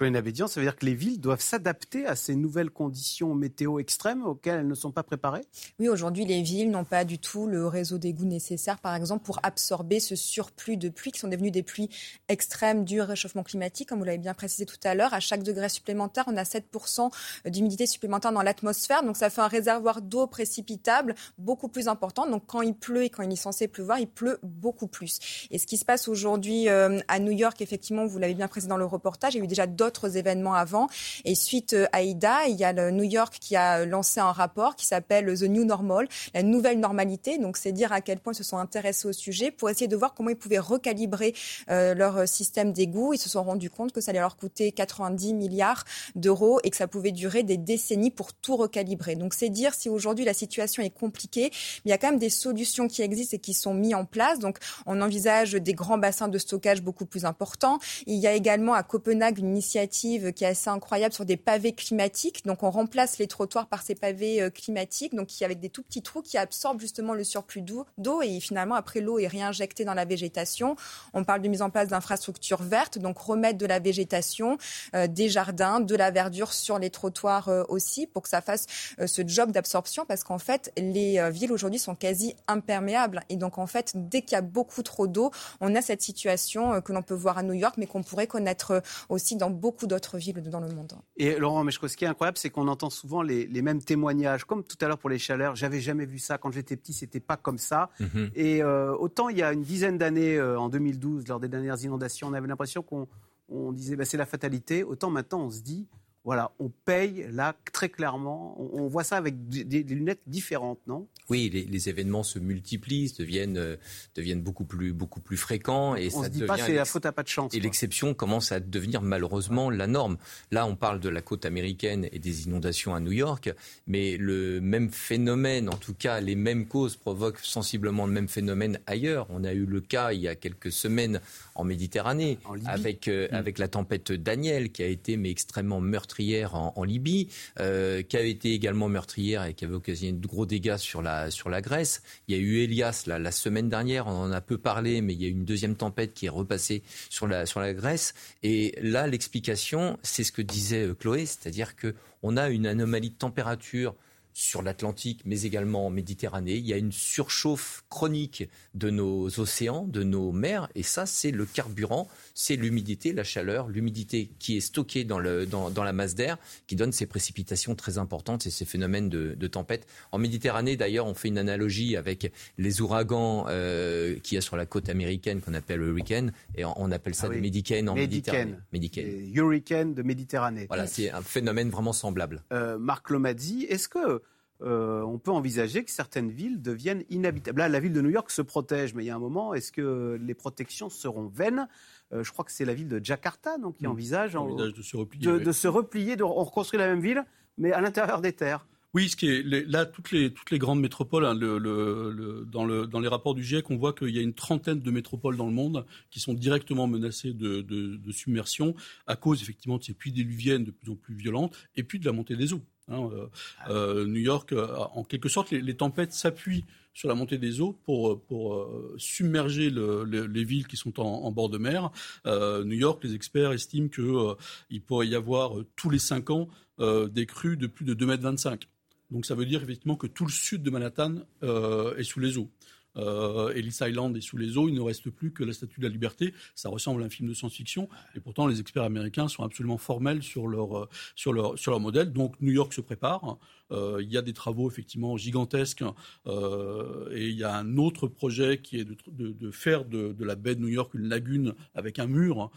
Chloé Nabédian, ça veut dire que les villes doivent s'adapter à ces nouvelles conditions météo extrêmes auxquelles elles ne sont pas préparées? Oui, aujourd'hui, les villes n'ont pas du tout le réseau d'égouts nécessaire, par exemple, pour absorber ce surplus de pluie qui sont devenues des pluies extrêmes du réchauffement climatique, comme vous l'avez bien précisé tout à l'heure. À chaque degré supplémentaire, on a 7% d'humidité supplémentaire dans l'atmosphère. Donc, ça fait un réservoir d'eau précipitable beaucoup plus important. Donc, quand il pleut et quand il est censé pleuvoir, il pleut beaucoup plus. Et ce qui se passe aujourd'hui euh, à New York, effectivement, vous l'avez bien précisé dans le reportage, il y a eu déjà d'autres d'autres événements avant. Et suite euh, à Ida, il y a le New York qui a lancé un rapport qui s'appelle The New Normal, la nouvelle normalité. Donc c'est dire à quel point ils se sont intéressés au sujet pour essayer de voir comment ils pouvaient recalibrer euh, leur système d'égout. Ils se sont rendus compte que ça allait leur coûter 90 milliards d'euros et que ça pouvait durer des décennies pour tout recalibrer. Donc c'est dire si aujourd'hui la situation est compliquée, mais il y a quand même des solutions qui existent et qui sont mises en place. Donc on envisage des grands bassins de stockage beaucoup plus importants. Il y a également à Copenhague une initiative qui est assez incroyable sur des pavés climatiques. Donc on remplace les trottoirs par ces pavés euh, climatiques, donc qui, avec des tout petits trous qui absorbent justement le surplus d'eau et finalement après l'eau est réinjectée dans la végétation. On parle de mise en place d'infrastructures vertes, donc remettre de la végétation, euh, des jardins, de la verdure sur les trottoirs euh, aussi pour que ça fasse ce job d'absorption parce qu'en fait les villes aujourd'hui sont quasi imperméables et donc en fait dès qu'il y a beaucoup trop d'eau, on a cette situation que l'on peut voir à New York mais qu'on pourrait connaître aussi dans beaucoup beaucoup d'autres villes dans le monde. Et Laurent Meshko, ce qui est incroyable, c'est qu'on entend souvent les, mêmes témoignages, comme tout à l'heure pour les chaleurs. J'avais jamais vu ça quand j'étais petit, c'était pas comme ça. Mhm. Et euh, autant il y a une dizaine d'années, euh, en 2012, lors des dernières inondations, on avait l'impression qu'on disait bah, c'est la fatalité. Autant maintenant, on se dit voilà, on paye là très clairement. On, voit ça avec des, lunettes différentes, non? Oui, les, événements se multiplient, deviennent, euh, deviennent beaucoup plus, beaucoup plus fréquents et on ça se dit pas c'est la faute à pas de chance. Et l'exception commence à devenir malheureusement la norme. Là, on parle de la côte américaine et des inondations à New York, mais le même phénomène, en tout cas les mêmes causes, provoquent sensiblement le même phénomène ailleurs. On a eu le cas il y a quelques semaines en Méditerranée avec, euh, mm. avec la tempête Daniel qui a été mais extrêmement meurtrière meurtrière en, Libye, euh, qui avait été également meurtrière et qui avait occasionné de gros dégâts sur la, sur la Grèce. Il y a eu Elias la, semaine dernière, on en a peu parlé, mais il y a eu une deuxième tempête qui est repassée sur la, sur la Grèce. Et là, l'explication, c'est ce que disait euh, Chloé, c'est-à-dire qu'on a une anomalie de température sur l'Atlantique, mais également en Méditerranée. Il y a une surchauffe chronique de nos océans, de nos mers, et ça, c'est le carburant, c'est l'humidité, la chaleur, l'humidité qui est stockée dans, le, dans, dans la masse d'air, qui donne ces précipitations très importantes et ces phénomènes de, de tempête. En Méditerranée, d'ailleurs, on fait une analogie avec les ouragans euh, qu'il y a sur la côte américaine qu'on appelle hurricane, et on appelle ça ah des médicaines en Méditerranée. Médicane. Hurricane de Méditerranée. Voilà, c'est un phénomène vraiment semblable. Euh, Marc Lomazzi, est-ce que euh, on peut envisager que certaines villes deviennent inhabitables. Là, la ville de New York se protège, mais il y a un moment, est-ce que les protections seront vaines? Euh, Je crois que c'est la ville de Jakarta donc, qui envisage, de se replier. De, se replier on reconstruit la même ville, mais à l'intérieur des terres. Oui, ce qui est là toutes les toutes les grandes métropoles hein, dans le dans les rapports du GIEC, on voit qu'il y a une trentaine de métropoles dans le monde qui sont directement menacées de, de submersion à cause effectivement de ces pluies diluviennes de plus en plus violentes et puis de la montée des eaux. Hein, euh, euh, New York, euh, en quelque sorte, les, tempêtes s'appuient sur la montée des eaux pour, pour submerger les villes qui sont en, bord de mer. New York, les experts estiment qu'il pourrait y avoir tous les cinq ans des crues de plus de 2,25 mètres. Donc ça veut dire effectivement que tout le sud de Manhattan est sous les eaux euh, Ellis Island est sous les eaux, il ne reste plus que la Statue de la Liberté. Ça ressemble à un film de science-fiction, et pourtant les experts américains sont absolument formels sur leur, euh, sur leur, sur leur modèle. Donc New York se prépare. Il y a des travaux effectivement gigantesques et il y a un autre projet qui est de, faire de, la baie de New York une lagune avec un mur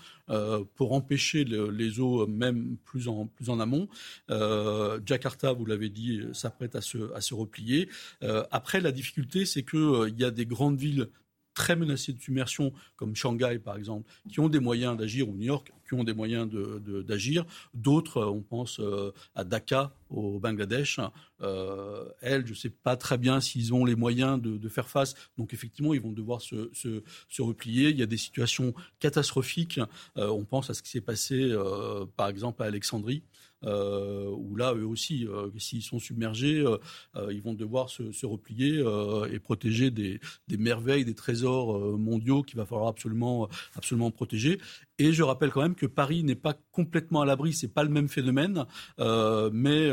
pour empêcher les eaux même plus en, plus en amont. Jakarta, vous l'avez dit, s'apprête à se, à se replier. après, la difficulté, c'est qu'il y a des grandes villes très menacées de submersion, comme Shanghai par exemple, qui ont des moyens d'agir, ou New York, qui ont des moyens d'agir. D'autres, euh, on pense euh, à Dhaka, au Bangladesh. Euh, elles, je ne sais pas très bien s'ils ont les moyens de, faire face. Donc effectivement, ils vont devoir se, se, replier. Il y a des situations catastrophiques. on pense à ce qui s'est passé, par exemple, à Alexandrie. Euh, où là, eux aussi, euh, s'ils sont submergés, euh, ils vont devoir se, replier et protéger des, merveilles, des trésors mondiaux qu'il va falloir absolument, absolument protéger. Et je rappelle quand même que Paris n'est pas complètement à l'abri, c'est pas le même phénomène, mais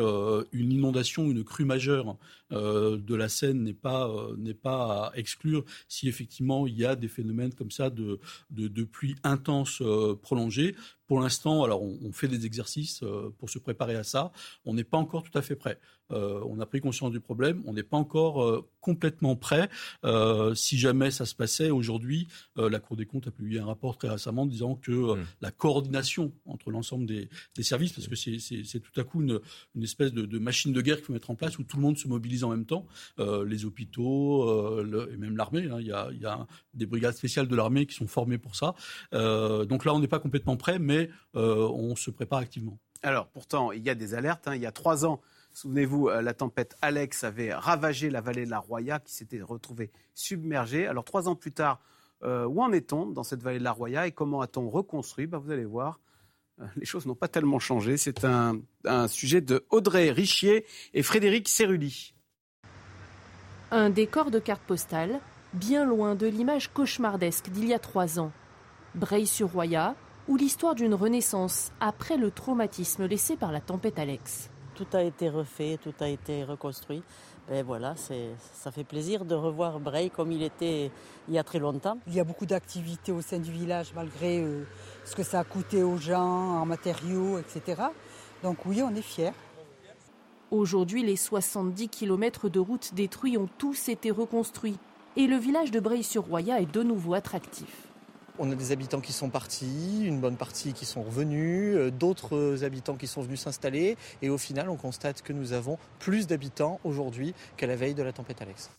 une inondation, une crue majeure de la Seine n'est pas n'est pas à exclure si effectivement il y a des phénomènes comme ça de de, de pluie intense prolongée. Pour l'instant, alors on, fait des exercices euh, pour se préparer à ça. On n'est pas encore tout à fait prêt. Euh, on a pris conscience du problème, on n'est pas encore euh, complètement prêt. Euh, si jamais ça se passait aujourd'hui, la Cour des comptes a publié un rapport très récemment disant que mmh. la coordination entre l'ensemble des, services, parce que c'est tout à coup une, espèce de, machine de guerre qu'il faut mettre en place où tout le monde se mobilise en même temps, les hôpitaux et même l'armée. Hein. il, y a, des brigades spéciales de l'armée qui sont formées pour ça. donc là, on n'est pas complètement prêt, mais on se prépare activement. Alors, pourtant, il y a des alertes. Hein. Il y a trois ans, Souvenez-vous, euh, la tempête Alex avait ravagé la vallée de la Roya, qui s'était retrouvée submergée. Alors trois ans plus tard, euh, où en est-on dans cette vallée de la Roya et comment a-t-on reconstruit? Bah, Vous allez voir, euh, les choses n'ont pas tellement changé. C'est un, sujet de Audrey Richier et Frédéric Cerulli. Un décor de carte postale, bien loin de l'image cauchemardesque d'il y a trois ans. Breil-sur-Roya, ou l'histoire d'une renaissance après le traumatisme laissé par la tempête Alex tout a été refait, tout a été reconstruit. Ben voilà, ça fait plaisir de revoir Bray comme il était il y a très longtemps. Il y a beaucoup d'activités au sein du village malgré euh, ce que ça a coûté aux gens en matériaux, etc. Donc oui, on est fiers. Aujourd'hui, les 70 km de route détruits ont tous été reconstruits et le village de Bray-sur-Roya est de nouveau attractif. On a des habitants qui sont partis, une bonne partie qui sont revenus, euh, d'autres habitants qui sont venus s'installer. Et au final, on constate que nous avons plus d'habitants aujourd'hui qu'à la veille de la tempête Alex.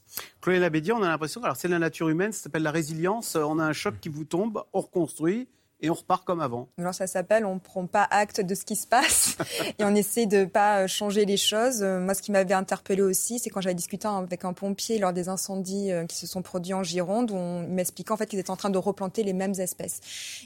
Chloé Labédia, on a l'impression, alors c'est la nature humaine, ça s'appelle la résilience. On a un choc qui vous tombe, on reconstruit et on repart comme avant. Alors ça s'appelle on ne prend pas acte de ce qui se passe et on essaie de pas euh, changer les choses. Euh, moi, ce qui m'avait interpellé aussi, c'est quand j'avais discuté avec un pompier lors des incendies euh, qui se sont produits en Gironde, où on m'expliquait en fait qu'ils étaient en train de replanter les mêmes espèces.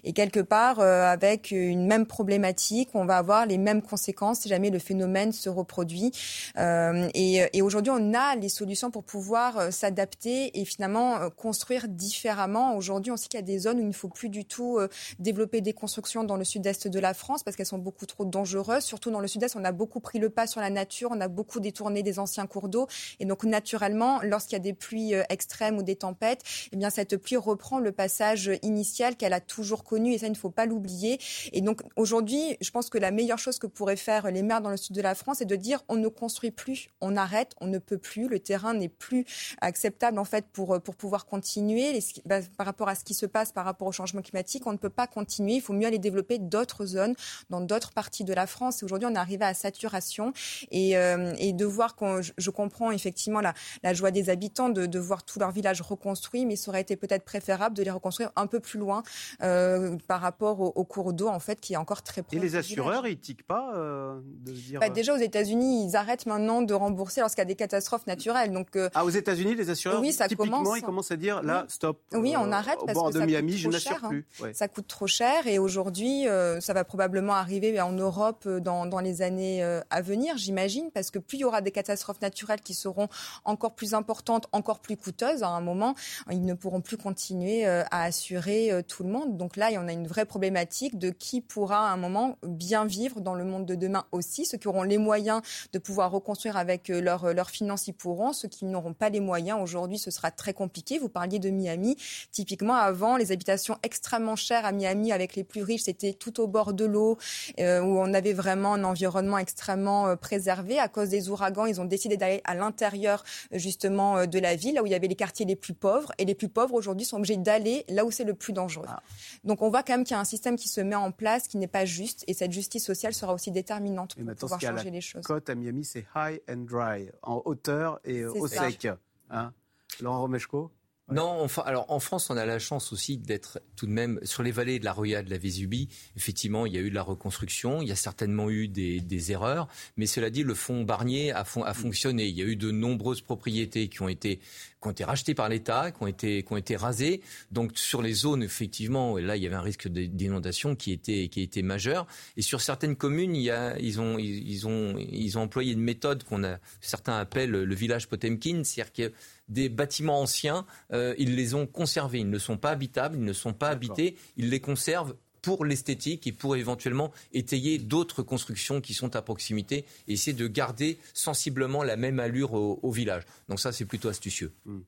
Et quelque part, avec une même problématique, on va avoir les mêmes conséquences si jamais le phénomène se reproduit. et aujourd'hui, on a les solutions pour pouvoir s'adapter et finalement construire différemment. Aujourd'hui, on sait qu'il y a des zones où il ne faut plus du tout développer des constructions dans le sud-est de la France parce qu'elles sont beaucoup trop dangereuses. Surtout dans le sud-est, on a beaucoup pris le pas sur la nature, on a beaucoup détourné des anciens cours d'eau. Et donc, naturellement, lorsqu'il y a des pluies euh, extrêmes ou des tempêtes, eh bien, cette pluie reprend le passage initial qu'elle a toujours connu. Et ça, il ne faut pas l'oublier. Et donc, aujourd'hui, je pense que la meilleure chose que pourraient faire les maires dans le sud de la France, c'est de dire on ne construit plus, on arrête, on ne peut plus. Le terrain n'est plus acceptable, en fait, pour, pour pouvoir continuer. Bah, par rapport à ce qui se passe, par rapport au changement climatique, on ne peut pas continuer. Il faut mieux aller développer d'autres zones dans d'autres parties de la France. Aujourd'hui, on est arrivé à saturation et, euh, et de voir qu'on, je comprends effectivement la, la joie des habitants de, de, voir tout leur village reconstruit, mais ça aurait été peut-être préférable de les reconstruire un peu plus loin euh, par rapport au, cours d'eau en fait qui est encore très proche. Et les assureurs, ils tiquent pas euh, de dire. Bah, déjà aux États-Unis, ils arrêtent maintenant de rembourser lorsqu'il y a des catastrophes naturelles. Donc ah aux États-Unis, les assureurs, oui, ça typiquement, commence... ils commencent à dire là, stop. Oui, on arrête parce que de ça Miami, coûte je n'assure plus. Hein. Ça coûte trop cher et aujourd'hui, euh, ça va probablement arriver en Europe euh, dans, dans les années euh, à venir, j'imagine, parce que plus il y aura des catastrophes naturelles qui seront encore plus importantes, encore plus coûteuses, à un moment, ils ne pourront plus continuer à assurer tout le monde. Donc là, il y en a une vraie problématique de qui pourra à un moment bien vivre dans le monde de demain aussi. Ceux qui auront les moyens de pouvoir reconstruire avec leurs leur finances, ils pourront. Ceux qui n'auront pas les moyens, aujourd'hui, ce sera très compliqué. Vous parliez de Miami. Typiquement, avant, les habitations extrêmement chères à Miami avec les plus riches, c'était tout au bord de l'eau, où on avait vraiment un environnement extrêmement préservé. À cause des ouragans, ils ont décidé d'aller à l'intérieur justement de la ville, là où il y avait les quartiers les plus pauvres. Et les plus pauvres aujourd'hui sont obligés d'aller là où c'est le plus dangereux. Ah. Donc on voit quand même qu'il y a un système qui se met en place, qui n'est pas juste, et cette justice sociale sera aussi déterminante pour pouvoir changer les choses. Côte à Miami, c'est high and dry, en hauteur et au sec. Hein Laurent Romeshko? Non, enfin, alors en France, on a la chance aussi d'être tout de même sur les vallées de la Roya, de la Vésubie. Effectivement, il y a eu de la reconstruction, il y a certainement eu des, erreurs, mais cela dit, le fonds Barnier a, a, fonctionné. Il y a eu de nombreuses propriétés qui ont été qui ont été rachetées par l'État, qui ont été qui ont été rasées. Donc sur les zones, effectivement, là, il y avait un risque d'inondation qui était qui était majeur. Et sur certaines communes, il y a, ils ont ils ont ils ont employé une méthode qu'on a certains appellent le village Potemkin, c'est-à-dire que des bâtiments anciens, euh, ils les ont conservés. Ils ne sont pas habitables, ils ne sont pas habités, ils les conservent pour l'esthétique et pour éventuellement étayer d'autres constructions qui sont à proximité et essayer de garder sensiblement la même allure au, village. Donc ça, c'est plutôt astucieux. Mmh.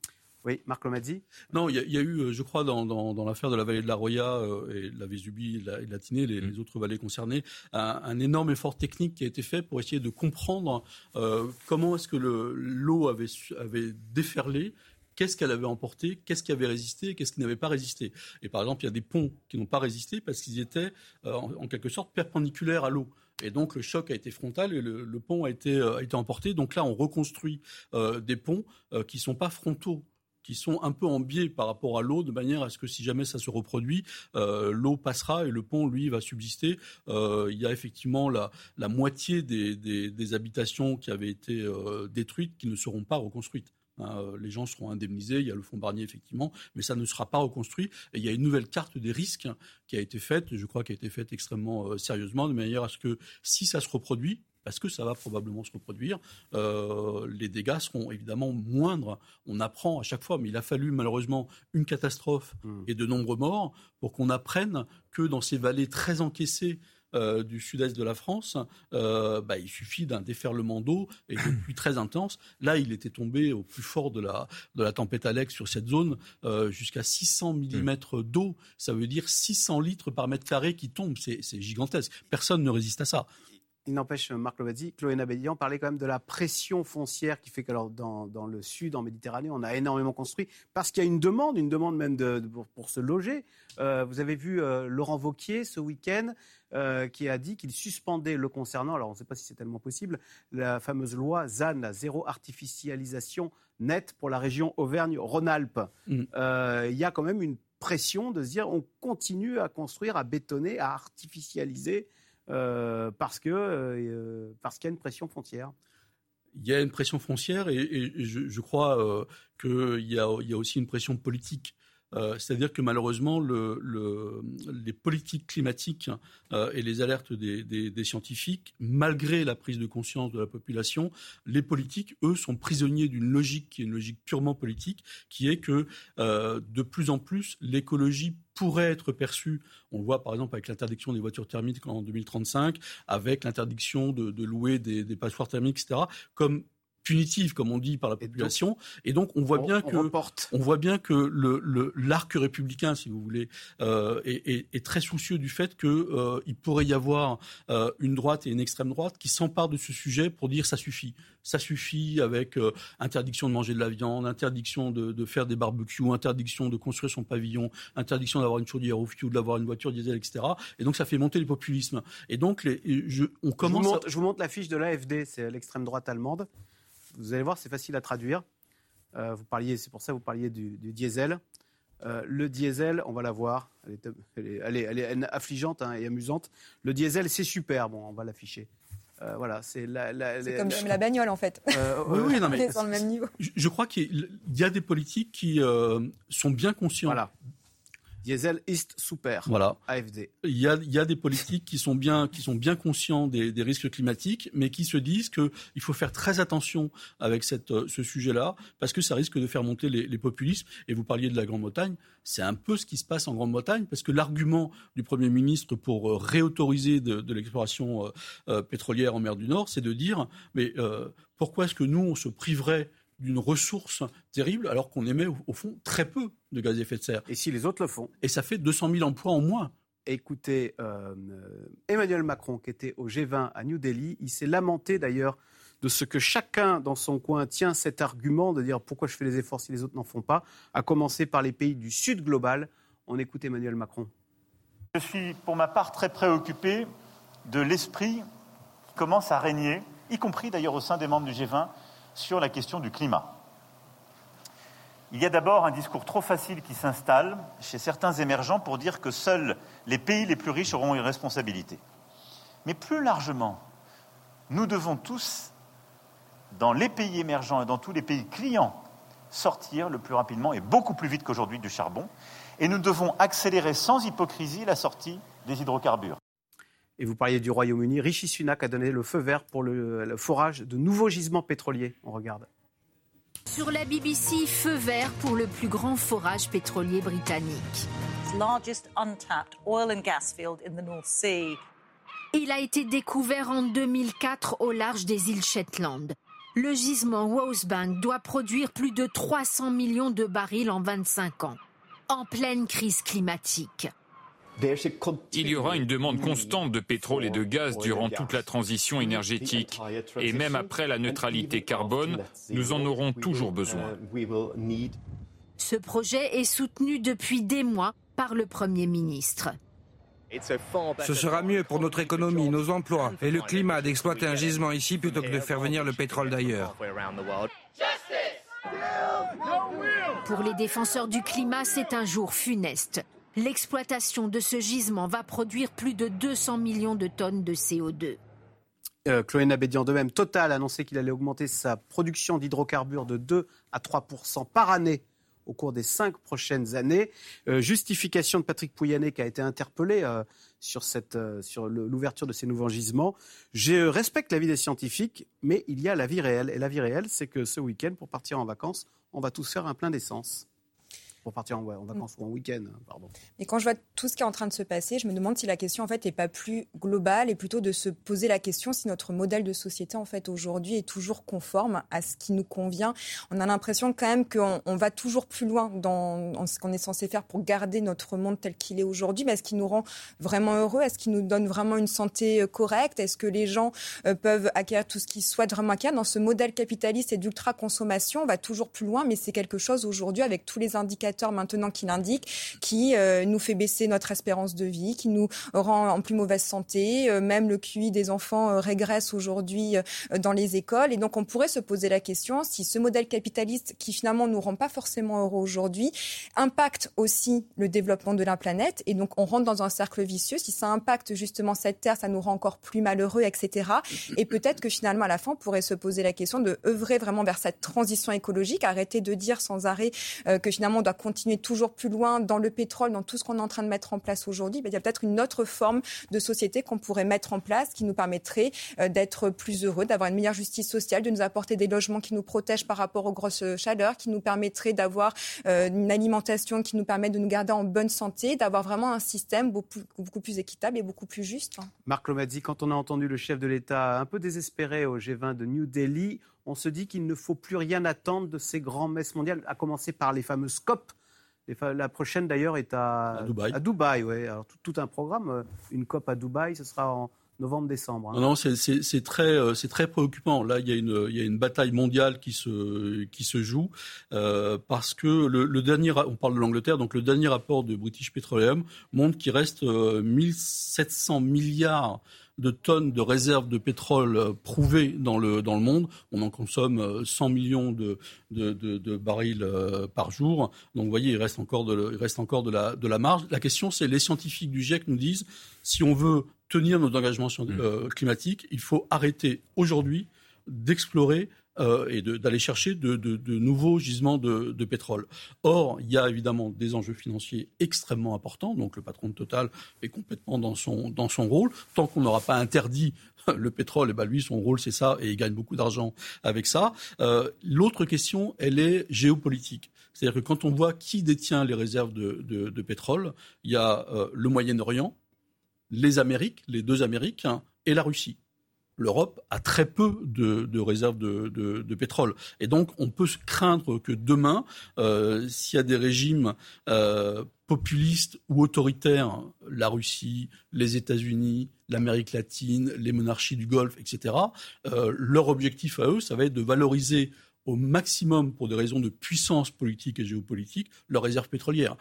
Oui, Marc Lomazzi Non, il y, a eu, euh, je crois, dans, l'affaire de la vallée de la Roya euh, et la Vésubie et la, la Tinée, les, mm. autres vallées concernées, un, énorme effort technique qui a été fait pour essayer de comprendre euh, comment est-ce que l'eau avait, avait déferlé qu'est-ce qu'elle avait emporté, qu'est-ce qui avait résisté, qu'est-ce qui n'avait pas résisté. Et par exemple, il y a des ponts qui n'ont pas résisté parce qu'ils étaient en, quelque sorte perpendiculaires à l'eau. Et donc le choc a été frontal et le, pont a été, a été emporté. Donc là, on reconstruit des ponts qui sont pas frontaux qui sont un peu en biais par rapport à l'eau, de manière à ce que si jamais ça se reproduit, euh, l'eau passera et le pont, lui, va subsister. Euh, il y a effectivement la, moitié des, habitations qui avaient été euh, détruites qui ne seront pas reconstruites. Hein, les gens seront indemnisés, il y a le fonds Barnier effectivement, mais ça ne sera pas reconstruit. Et il y a une nouvelle carte des risques qui a été faite, je crois qui a été faite extrêmement sérieusement, de manière à ce que si ça se reproduit, parce que ça va probablement se reproduire, euh, les dégâts seront évidemment moindres. On apprend à chaque fois, mais il a fallu malheureusement une catastrophe hmm. et de nombreux morts pour qu'on apprenne que dans ces vallées très encaissées, euh, du sud-est de la France, euh, bah, il suffit d'un déferlement d'eau et de pluie très intense. Là, il était tombé au plus fort de la, de la tempête Alex sur cette zone jusqu'à 600 mm d'eau. Ça veut dire 600 litres par mètre carré qui tombent. C'est gigantesque. Personne ne résiste à ça il n'empêche, Marc Lovazzi, Chloé Nabédian parlait quand même de la pression foncière qui fait que dans, dans, le sud, en Méditerranée, on a énormément construit parce qu'il y a une demande, une demande même de, pour, se loger. Euh, vous avez vu euh, Laurent Vauquier ce week-end euh, qui a dit qu'il suspendait le concernant, alors on ne sait pas si c'est tellement possible, la fameuse loi ZAN, la zéro artificialisation nette pour la région Auvergne-Rhône-Alpes. Mm. Il y a quand même une pression de se dire on continue à construire, à bétonner, à artificialiser euh, parce euh, qu'il y a une pression foncière. Il y a une pression foncière et, je, crois euh, qu'il y, y a, aussi une pression politique euh, c'est-à-dire que malheureusement, les politiques climatiques euh, et les alertes des, scientifiques, malgré la prise de conscience de la population, les politiques, eux, sont prisonniers d'une logique qui est une logique purement politique, qui est que euh, de plus en plus, l'écologie pourrait être perçue, on le voit par exemple avec l'interdiction des voitures thermiques en 2035, avec l'interdiction de, louer des, des passoires thermiques, etc., comme punitive, comme on dit, par la population. Et donc, on voit bien que on voit bien que le l'arc républicain, si vous voulez, euh, est, très soucieux du fait qu'il euh, pourrait y avoir euh, une droite et une extrême droite qui s'emparent de ce sujet pour dire ça suffit, ça suffit avec interdiction de manger de la viande, interdiction de, faire des barbecues, interdiction de construire son pavillon, interdiction d'avoir une chaudière au fioul, d'avoir une voiture diesel, etc. Et donc, ça fait monter les populismes. Et donc, les, je, on commence. Je vous montre, je vous montre la fiche de l'AFD, c'est l'extrême droite allemande. Vous allez voir, c'est facile à traduire. Euh, vous parliez, c'est pour ça que vous parliez du, diesel. Euh, le diesel, on va la voir. Elle est, affligeante hein, et amusante. Le diesel, c'est super. Bon, on va l'afficher. Euh, voilà, c'est la, comme la bagnole en fait. oui, oui, non, mais sur le même niveau. Je, crois qu'il y a des politiques qui sont bien conscients voilà. Diesel East Super, voilà. AFD. Il y a, il y a des politiques qui sont bien, qui sont bien conscients des, des risques climatiques, mais qui se disent qu'il faut faire très attention avec cette, euh, ce sujet-là, parce que ça risque de faire monter les, les populismes. Et vous parliez de la Grande-Bretagne, c'est un peu ce qui se passe en Grande-Bretagne, parce que l'argument du Premier ministre pour euh, réautoriser de, de l'exploration euh, pétrolière en mer du Nord, c'est de dire, mais pourquoi est-ce que nous, on se priverait d'une ressource terrible alors qu'on émet au, fond très peu de gaz à effet de serre. Et si les autres le font Et ça fait 200 000 emplois en moins. écoutez euh, Emmanuel Macron qui était au G20 à New Delhi. Il s'est lamenté d'ailleurs de ce que chacun dans son coin tient cet argument de dire pourquoi je fais les efforts si les autres n'en font pas, à commencer par les pays du Sud global. On écoute Emmanuel Macron. Je suis pour ma part très préoccupé de l'esprit qui commence à régner, y compris d'ailleurs au sein des membres du G20, sur la question du climat. Il y a d'abord un discours trop facile qui s'installe chez certains émergents pour dire que seuls les pays les plus riches auront une responsabilité. Mais plus largement, nous devons tous, dans les pays émergents et dans tous les pays clients, sortir le plus rapidement et beaucoup plus vite qu'aujourd'hui du charbon. Et nous devons accélérer sans hypocrisie la sortie des hydrocarbures. Et vous parliez du Royaume-Uni. Rishi Sunak a donné le feu vert pour le, le forage de nouveaux gisements pétroliers. On regarde. Sur la BBC, feu vert pour le plus grand forage pétrolier britannique. Il a été découvert en 2004 au large des îles Shetland. Le gisement Rosebank doit produire plus de 300 millions de barils en 25 ans, en pleine crise climatique. Il y aura une demande constante de pétrole et de gaz durant toute la transition énergétique. Et même après la neutralité carbone, nous en aurons toujours besoin. Ce projet est soutenu depuis des mois par le Premier ministre. Ce sera mieux pour notre économie, nos emplois et le climat d'exploiter un gisement ici plutôt que de faire venir le pétrole d'ailleurs. Pour les défenseurs du climat, c'est un jour funeste. L'exploitation de ce gisement va produire plus de 200 millions de tonnes de CO2. Euh, Chloé Nabédian, de même, Total a annoncé qu'il allait augmenter sa production d'hydrocarbures de 2 à 3% par année au cours des cinq prochaines années. Euh, justification de Patrick Pouyanné qui a été interpellé euh, sur, l'ouverture de ces nouveaux gisements. Je respecte l'avis des scientifiques, mais il y a la vie réelle. Et la vie réelle, c'est que ce week-end, pour partir en vacances, on va tous faire un plein d'essence pour partir en, vacances ou en week-end. Pardon. Mais quand je vois tout ce qui est en train de se passer, je me demande si la question en fait n'est pas plus globale et plutôt de se poser la question si notre modèle de société en fait aujourd'hui est toujours conforme à ce qui nous convient. On a l'impression quand même qu'on on va toujours plus loin dans, ce qu'on est censé faire pour garder notre monde tel qu'il est aujourd'hui. Mais est-ce qu'il nous rend vraiment heureux? Est-ce qu'il nous donne vraiment une santé euh, correcte? Est-ce que les gens euh, peuvent acquérir tout ce qu'ils souhaitent vraiment acquérir? Dans ce modèle capitaliste et d'ultra consommation, on va toujours plus loin, mais c'est quelque chose aujourd'hui avec tous les indicateurs maintenant qui l'indique, qui euh, nous fait baisser notre espérance de vie, qui nous rend en plus mauvaise santé. Euh, même le QI des enfants euh, régresse aujourd'hui dans les écoles. Et donc on pourrait se poser la question si ce modèle capitaliste, qui finalement nous rend pas forcément heureux aujourd'hui, impacte aussi le développement de la planète. Et donc on rentre dans un cercle vicieux. Si ça impacte justement cette terre, ça nous rend encore plus malheureux, etc. Et peut-être que finalement à la fin, on pourrait se poser la question de œuvrer vraiment vers cette transition écologique, arrêter de dire sans arrêt que finalement on doit continuer toujours plus loin dans le pétrole, dans tout ce qu'on est en train de mettre en place aujourd'hui, ben, il y a peut-être une autre forme de société qu'on pourrait mettre en place qui nous permettrait euh, d'être plus heureux, d'avoir une meilleure justice sociale, de nous apporter des logements qui nous protègent par rapport aux grosses chaleurs, qui nous permettrait d'avoir euh, une alimentation qui nous permet de nous garder en bonne santé, d'avoir vraiment un système beaucoup, plus équitable et beaucoup plus juste. Marc Lomazzi, quand on a entendu le chef de l'État un peu désespéré au G20 de New Delhi, on se dit qu'il ne faut plus rien attendre de ces grands messes mondiales, à commencer par les fameuses COP. La prochaine d'ailleurs est à, Dubaï. À Dubaï ouais. Alors, tout, un programme, euh, une COP à Dubaï, ce sera en novembre-décembre. Hein. Non, non c'est très, euh, c'est très préoccupant. Là, il y, a une, il y a une bataille mondiale qui se, qui se joue euh, parce que le, le, dernier, on parle de l'Angleterre, donc le dernier rapport de British Petroleum montre qu'il reste 1700 milliards de tonnes de réserves de pétrole euh, prouvées dans le, dans le monde. On en consomme 100 euh, millions de, de, de, barils euh, par jour. Donc vous voyez, il reste encore de, il reste encore de, la, de la marge. La question, c'est les scientifiques du GIEC nous disent, si on veut tenir nos engagements mmh. climatiques, il faut arrêter aujourd'hui d'explorer euh, et d'aller chercher de, nouveaux gisements de, pétrole. Or, il y a évidemment des enjeux financiers extrêmement importants. Donc, le patron de Total est complètement dans son, dans son rôle. Tant qu'on n'aura pas interdit le pétrole, et eh ben lui, son rôle, c'est ça, et il gagne beaucoup d'argent avec ça. Euh, L'autre question, elle est géopolitique. C'est-à-dire que quand on voit qui détient les réserves de pétrole, il y a euh, le Moyen-Orient, les Amériques, les deux Amériques, hein, et la Russie. l'Europe a très peu de, réserves de, pétrole. Et donc, on peut craindre que demain, euh, s'il y a des régimes euh, populistes ou autoritaires, la Russie, les États-Unis, l'Amérique latine, les monarchies du Golfe, etc., euh, leur objectif à eux, ça va être de valoriser au maximum pour des raisons de puissance politique et géopolitique leurs réserves pétrolières.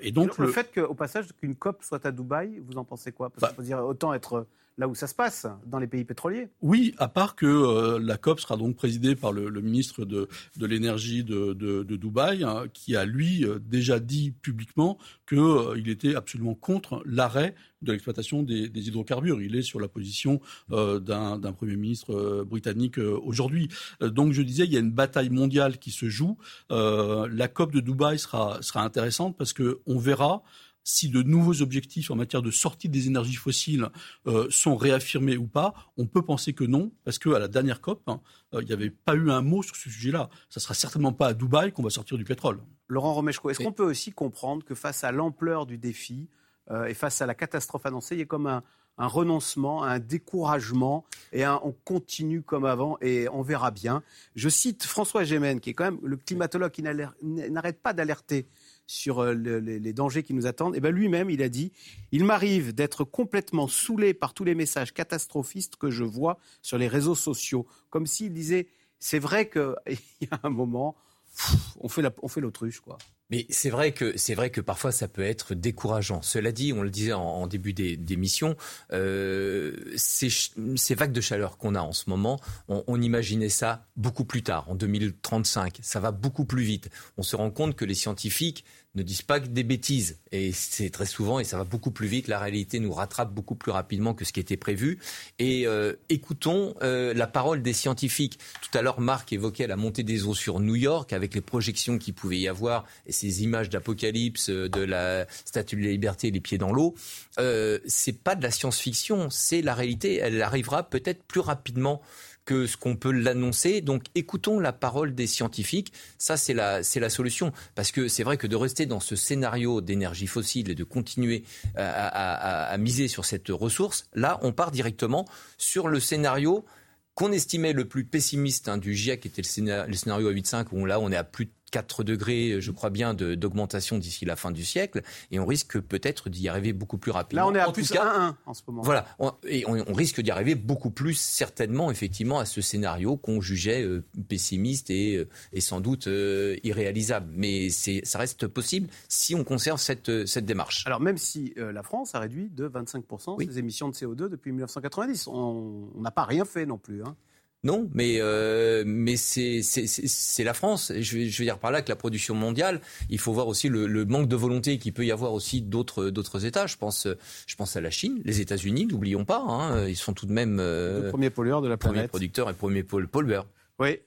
et donc le, fait qu'au passage qu'une COP soit à Dubaï, vous en pensez quoi? Parce bah, faut dire autant être là où ça se passe, dans les pays pétroliers. Oui, à part que euh, la COP sera donc présidée par le, ministre de, l'énergie de, Dubaï, hein, qui a lui euh, déjà dit publiquement qu'il euh, était absolument contre l'arrêt de l'exploitation des, hydrocarbures. Il est sur la position d'un Premier ministre britannique aujourd'hui. donc je disais, il y a une bataille mondiale qui se joue. la COP de Dubaï sera, sera intéressante parce qu'on verra si de nouveaux objectifs en matière de sortie des énergies fossiles euh, sont réaffirmés ou pas, on peut penser que non, parce qu'à la dernière COP, hein, euh, il n'y avait pas eu un mot sur ce sujet-là. Ça ne sera certainement pas à Dubaï qu'on va sortir du pétrole. Laurent Romeshko, est-ce qu'on peut aussi comprendre que face à l'ampleur du défi euh, et face à la catastrophe annoncée, il y a comme un, renoncement, un découragement, et un on continue comme avant et on verra bien. Je cite François Gémen, qui est quand même le climatologue qui n'arrête pas d'alerter sur euh, les, dangers qui nous attendent, et ben lui-même, il a dit Il m'arrive d'être complètement saoulé par tous les messages catastrophistes que je vois sur les réseaux sociaux. Comme s'il disait C'est vrai qu'il y a un moment, on fait l'autruche, quoi. Mais c'est vrai que c'est vrai que parfois ça peut être décourageant. Cela dit, on le disait en, début d'émission, euh, ces, ces, vagues de chaleur qu'on a en ce moment, on, on, imaginait ça beaucoup plus tard, en 2035. Ça va beaucoup plus vite. On se rend compte que les scientifiques ne disent pas que des bêtises. Et c'est très souvent, et ça va beaucoup plus vite, la réalité nous rattrape beaucoup plus rapidement que ce qui était prévu. Et euh, écoutons euh, la parole des scientifiques. Tout à l'heure, Marc évoquait la montée des eaux sur New York, avec les projections qu'il pouvait y avoir, et ces images d'apocalypse, euh, de la statue de la liberté, les pieds dans l'eau. Euh, c'est pas de la science-fiction, c'est la réalité. Elle arrivera peut-être plus rapidement que ce qu'on peut l'annoncer. Donc écoutons la parole des scientifiques. Ça, c'est la, la solution. Parce que c'est vrai que de rester dans ce scénario d'énergie fossile et de continuer à, miser sur cette ressource, là, on part directement sur le scénario qu'on estimait le plus pessimiste hein, du GIEC, qui était le scénario, le scénario à 8,5, où là, on est à plus de 4 degrés, je crois bien, d'augmentation d'ici la fin du siècle, et on risque peut-être d'y arriver beaucoup plus rapidement. Là, on est à plus 1,1 en ce moment. Voilà, et on, risque d'y arriver beaucoup plus certainement, effectivement, à ce scénario qu'on jugeait euh, pessimiste et, euh, et, sans doute euh, irréalisable. Mais ça reste possible si on conserve cette, cette démarche. Alors, même si la France a réduit de 25% ses émissions de CO2 depuis 1990, on n'a pas rien fait non plus. Hein. Non, mais, euh, mais c'est la France. Je veux, je veux, dire par là que la production mondiale, il faut voir aussi le, manque de volonté qu'il peut y avoir aussi d'autres États. Je pense, je pense à la Chine, les États-Unis, n'oublions pas. Hein, ils sont tout de même euh, le premier pollueur de la planète. Premier producteur et premier pollueur. Oui,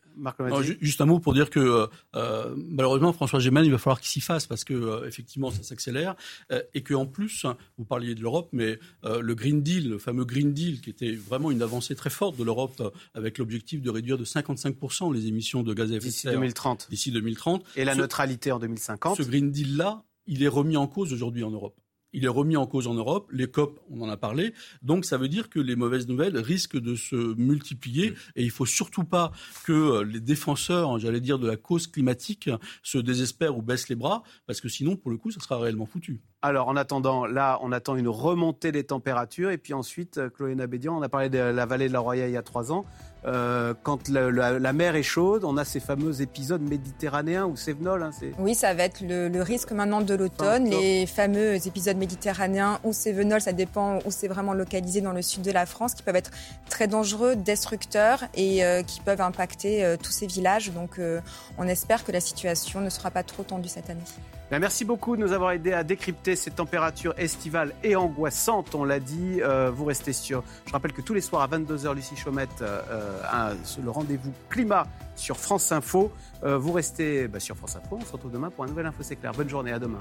juste un mot pour dire que euh, euh, malheureusement François Gémen, il va falloir qu'il s'y fasse parce que euh, effectivement ça s'accélère et que en plus vous parliez de l'Europe, mais le Green Deal, le fameux Green Deal, qui était vraiment une avancée très forte de l'Europe avec l'objectif de réduire de 55% les émissions de gaz à effet de serre d'ici 2030. D'ici 2030. Et la neutralité en 2050. Ce Green Deal là, il est remis en cause aujourd'hui en Europe il est remis en cause en Europe. Les COP, on en a parlé. Donc ça veut dire que les mauvaises nouvelles risquent de se multiplier. Et il faut surtout pas que euh, les défenseurs, j'allais dire, de la cause climatique se désespèrent ou baissent les bras, parce que sinon, pour le coup, ça sera réellement foutu. Alors en attendant, là, on attend une remontée des températures. Et puis ensuite, euh, Chloé Nabédian, on a parlé de la vallée de la Roya il y a trois ans. Euh, quand la, mer est chaude, on a ces fameux épisodes méditerranéens ou Sévenol. Hein, oui, ça va être le, risque maintenant de l'automne. Les fameux épisodes méditerranéens ou Sévenol, ça dépend où c'est vraiment localisé dans le sud de la France, qui peuvent être très dangereux, destructeurs et euh, qui peuvent impacter euh, tous ces villages. Donc on espère que la situation ne sera pas trop tendue cette année. Ben, merci beaucoup de nous avoir aidé à décrypter ces températures estivales et angoissantes, on l'a dit. Euh, vous restez sur. Je rappelle que tous les soirs à 22h, Lucie Chaumette, euh, euh, le rendez-vous climat sur France Info. vous restez bah, sur France Info. On se retrouve demain pour un nouvel Info C'est. Bonne journée, à demain.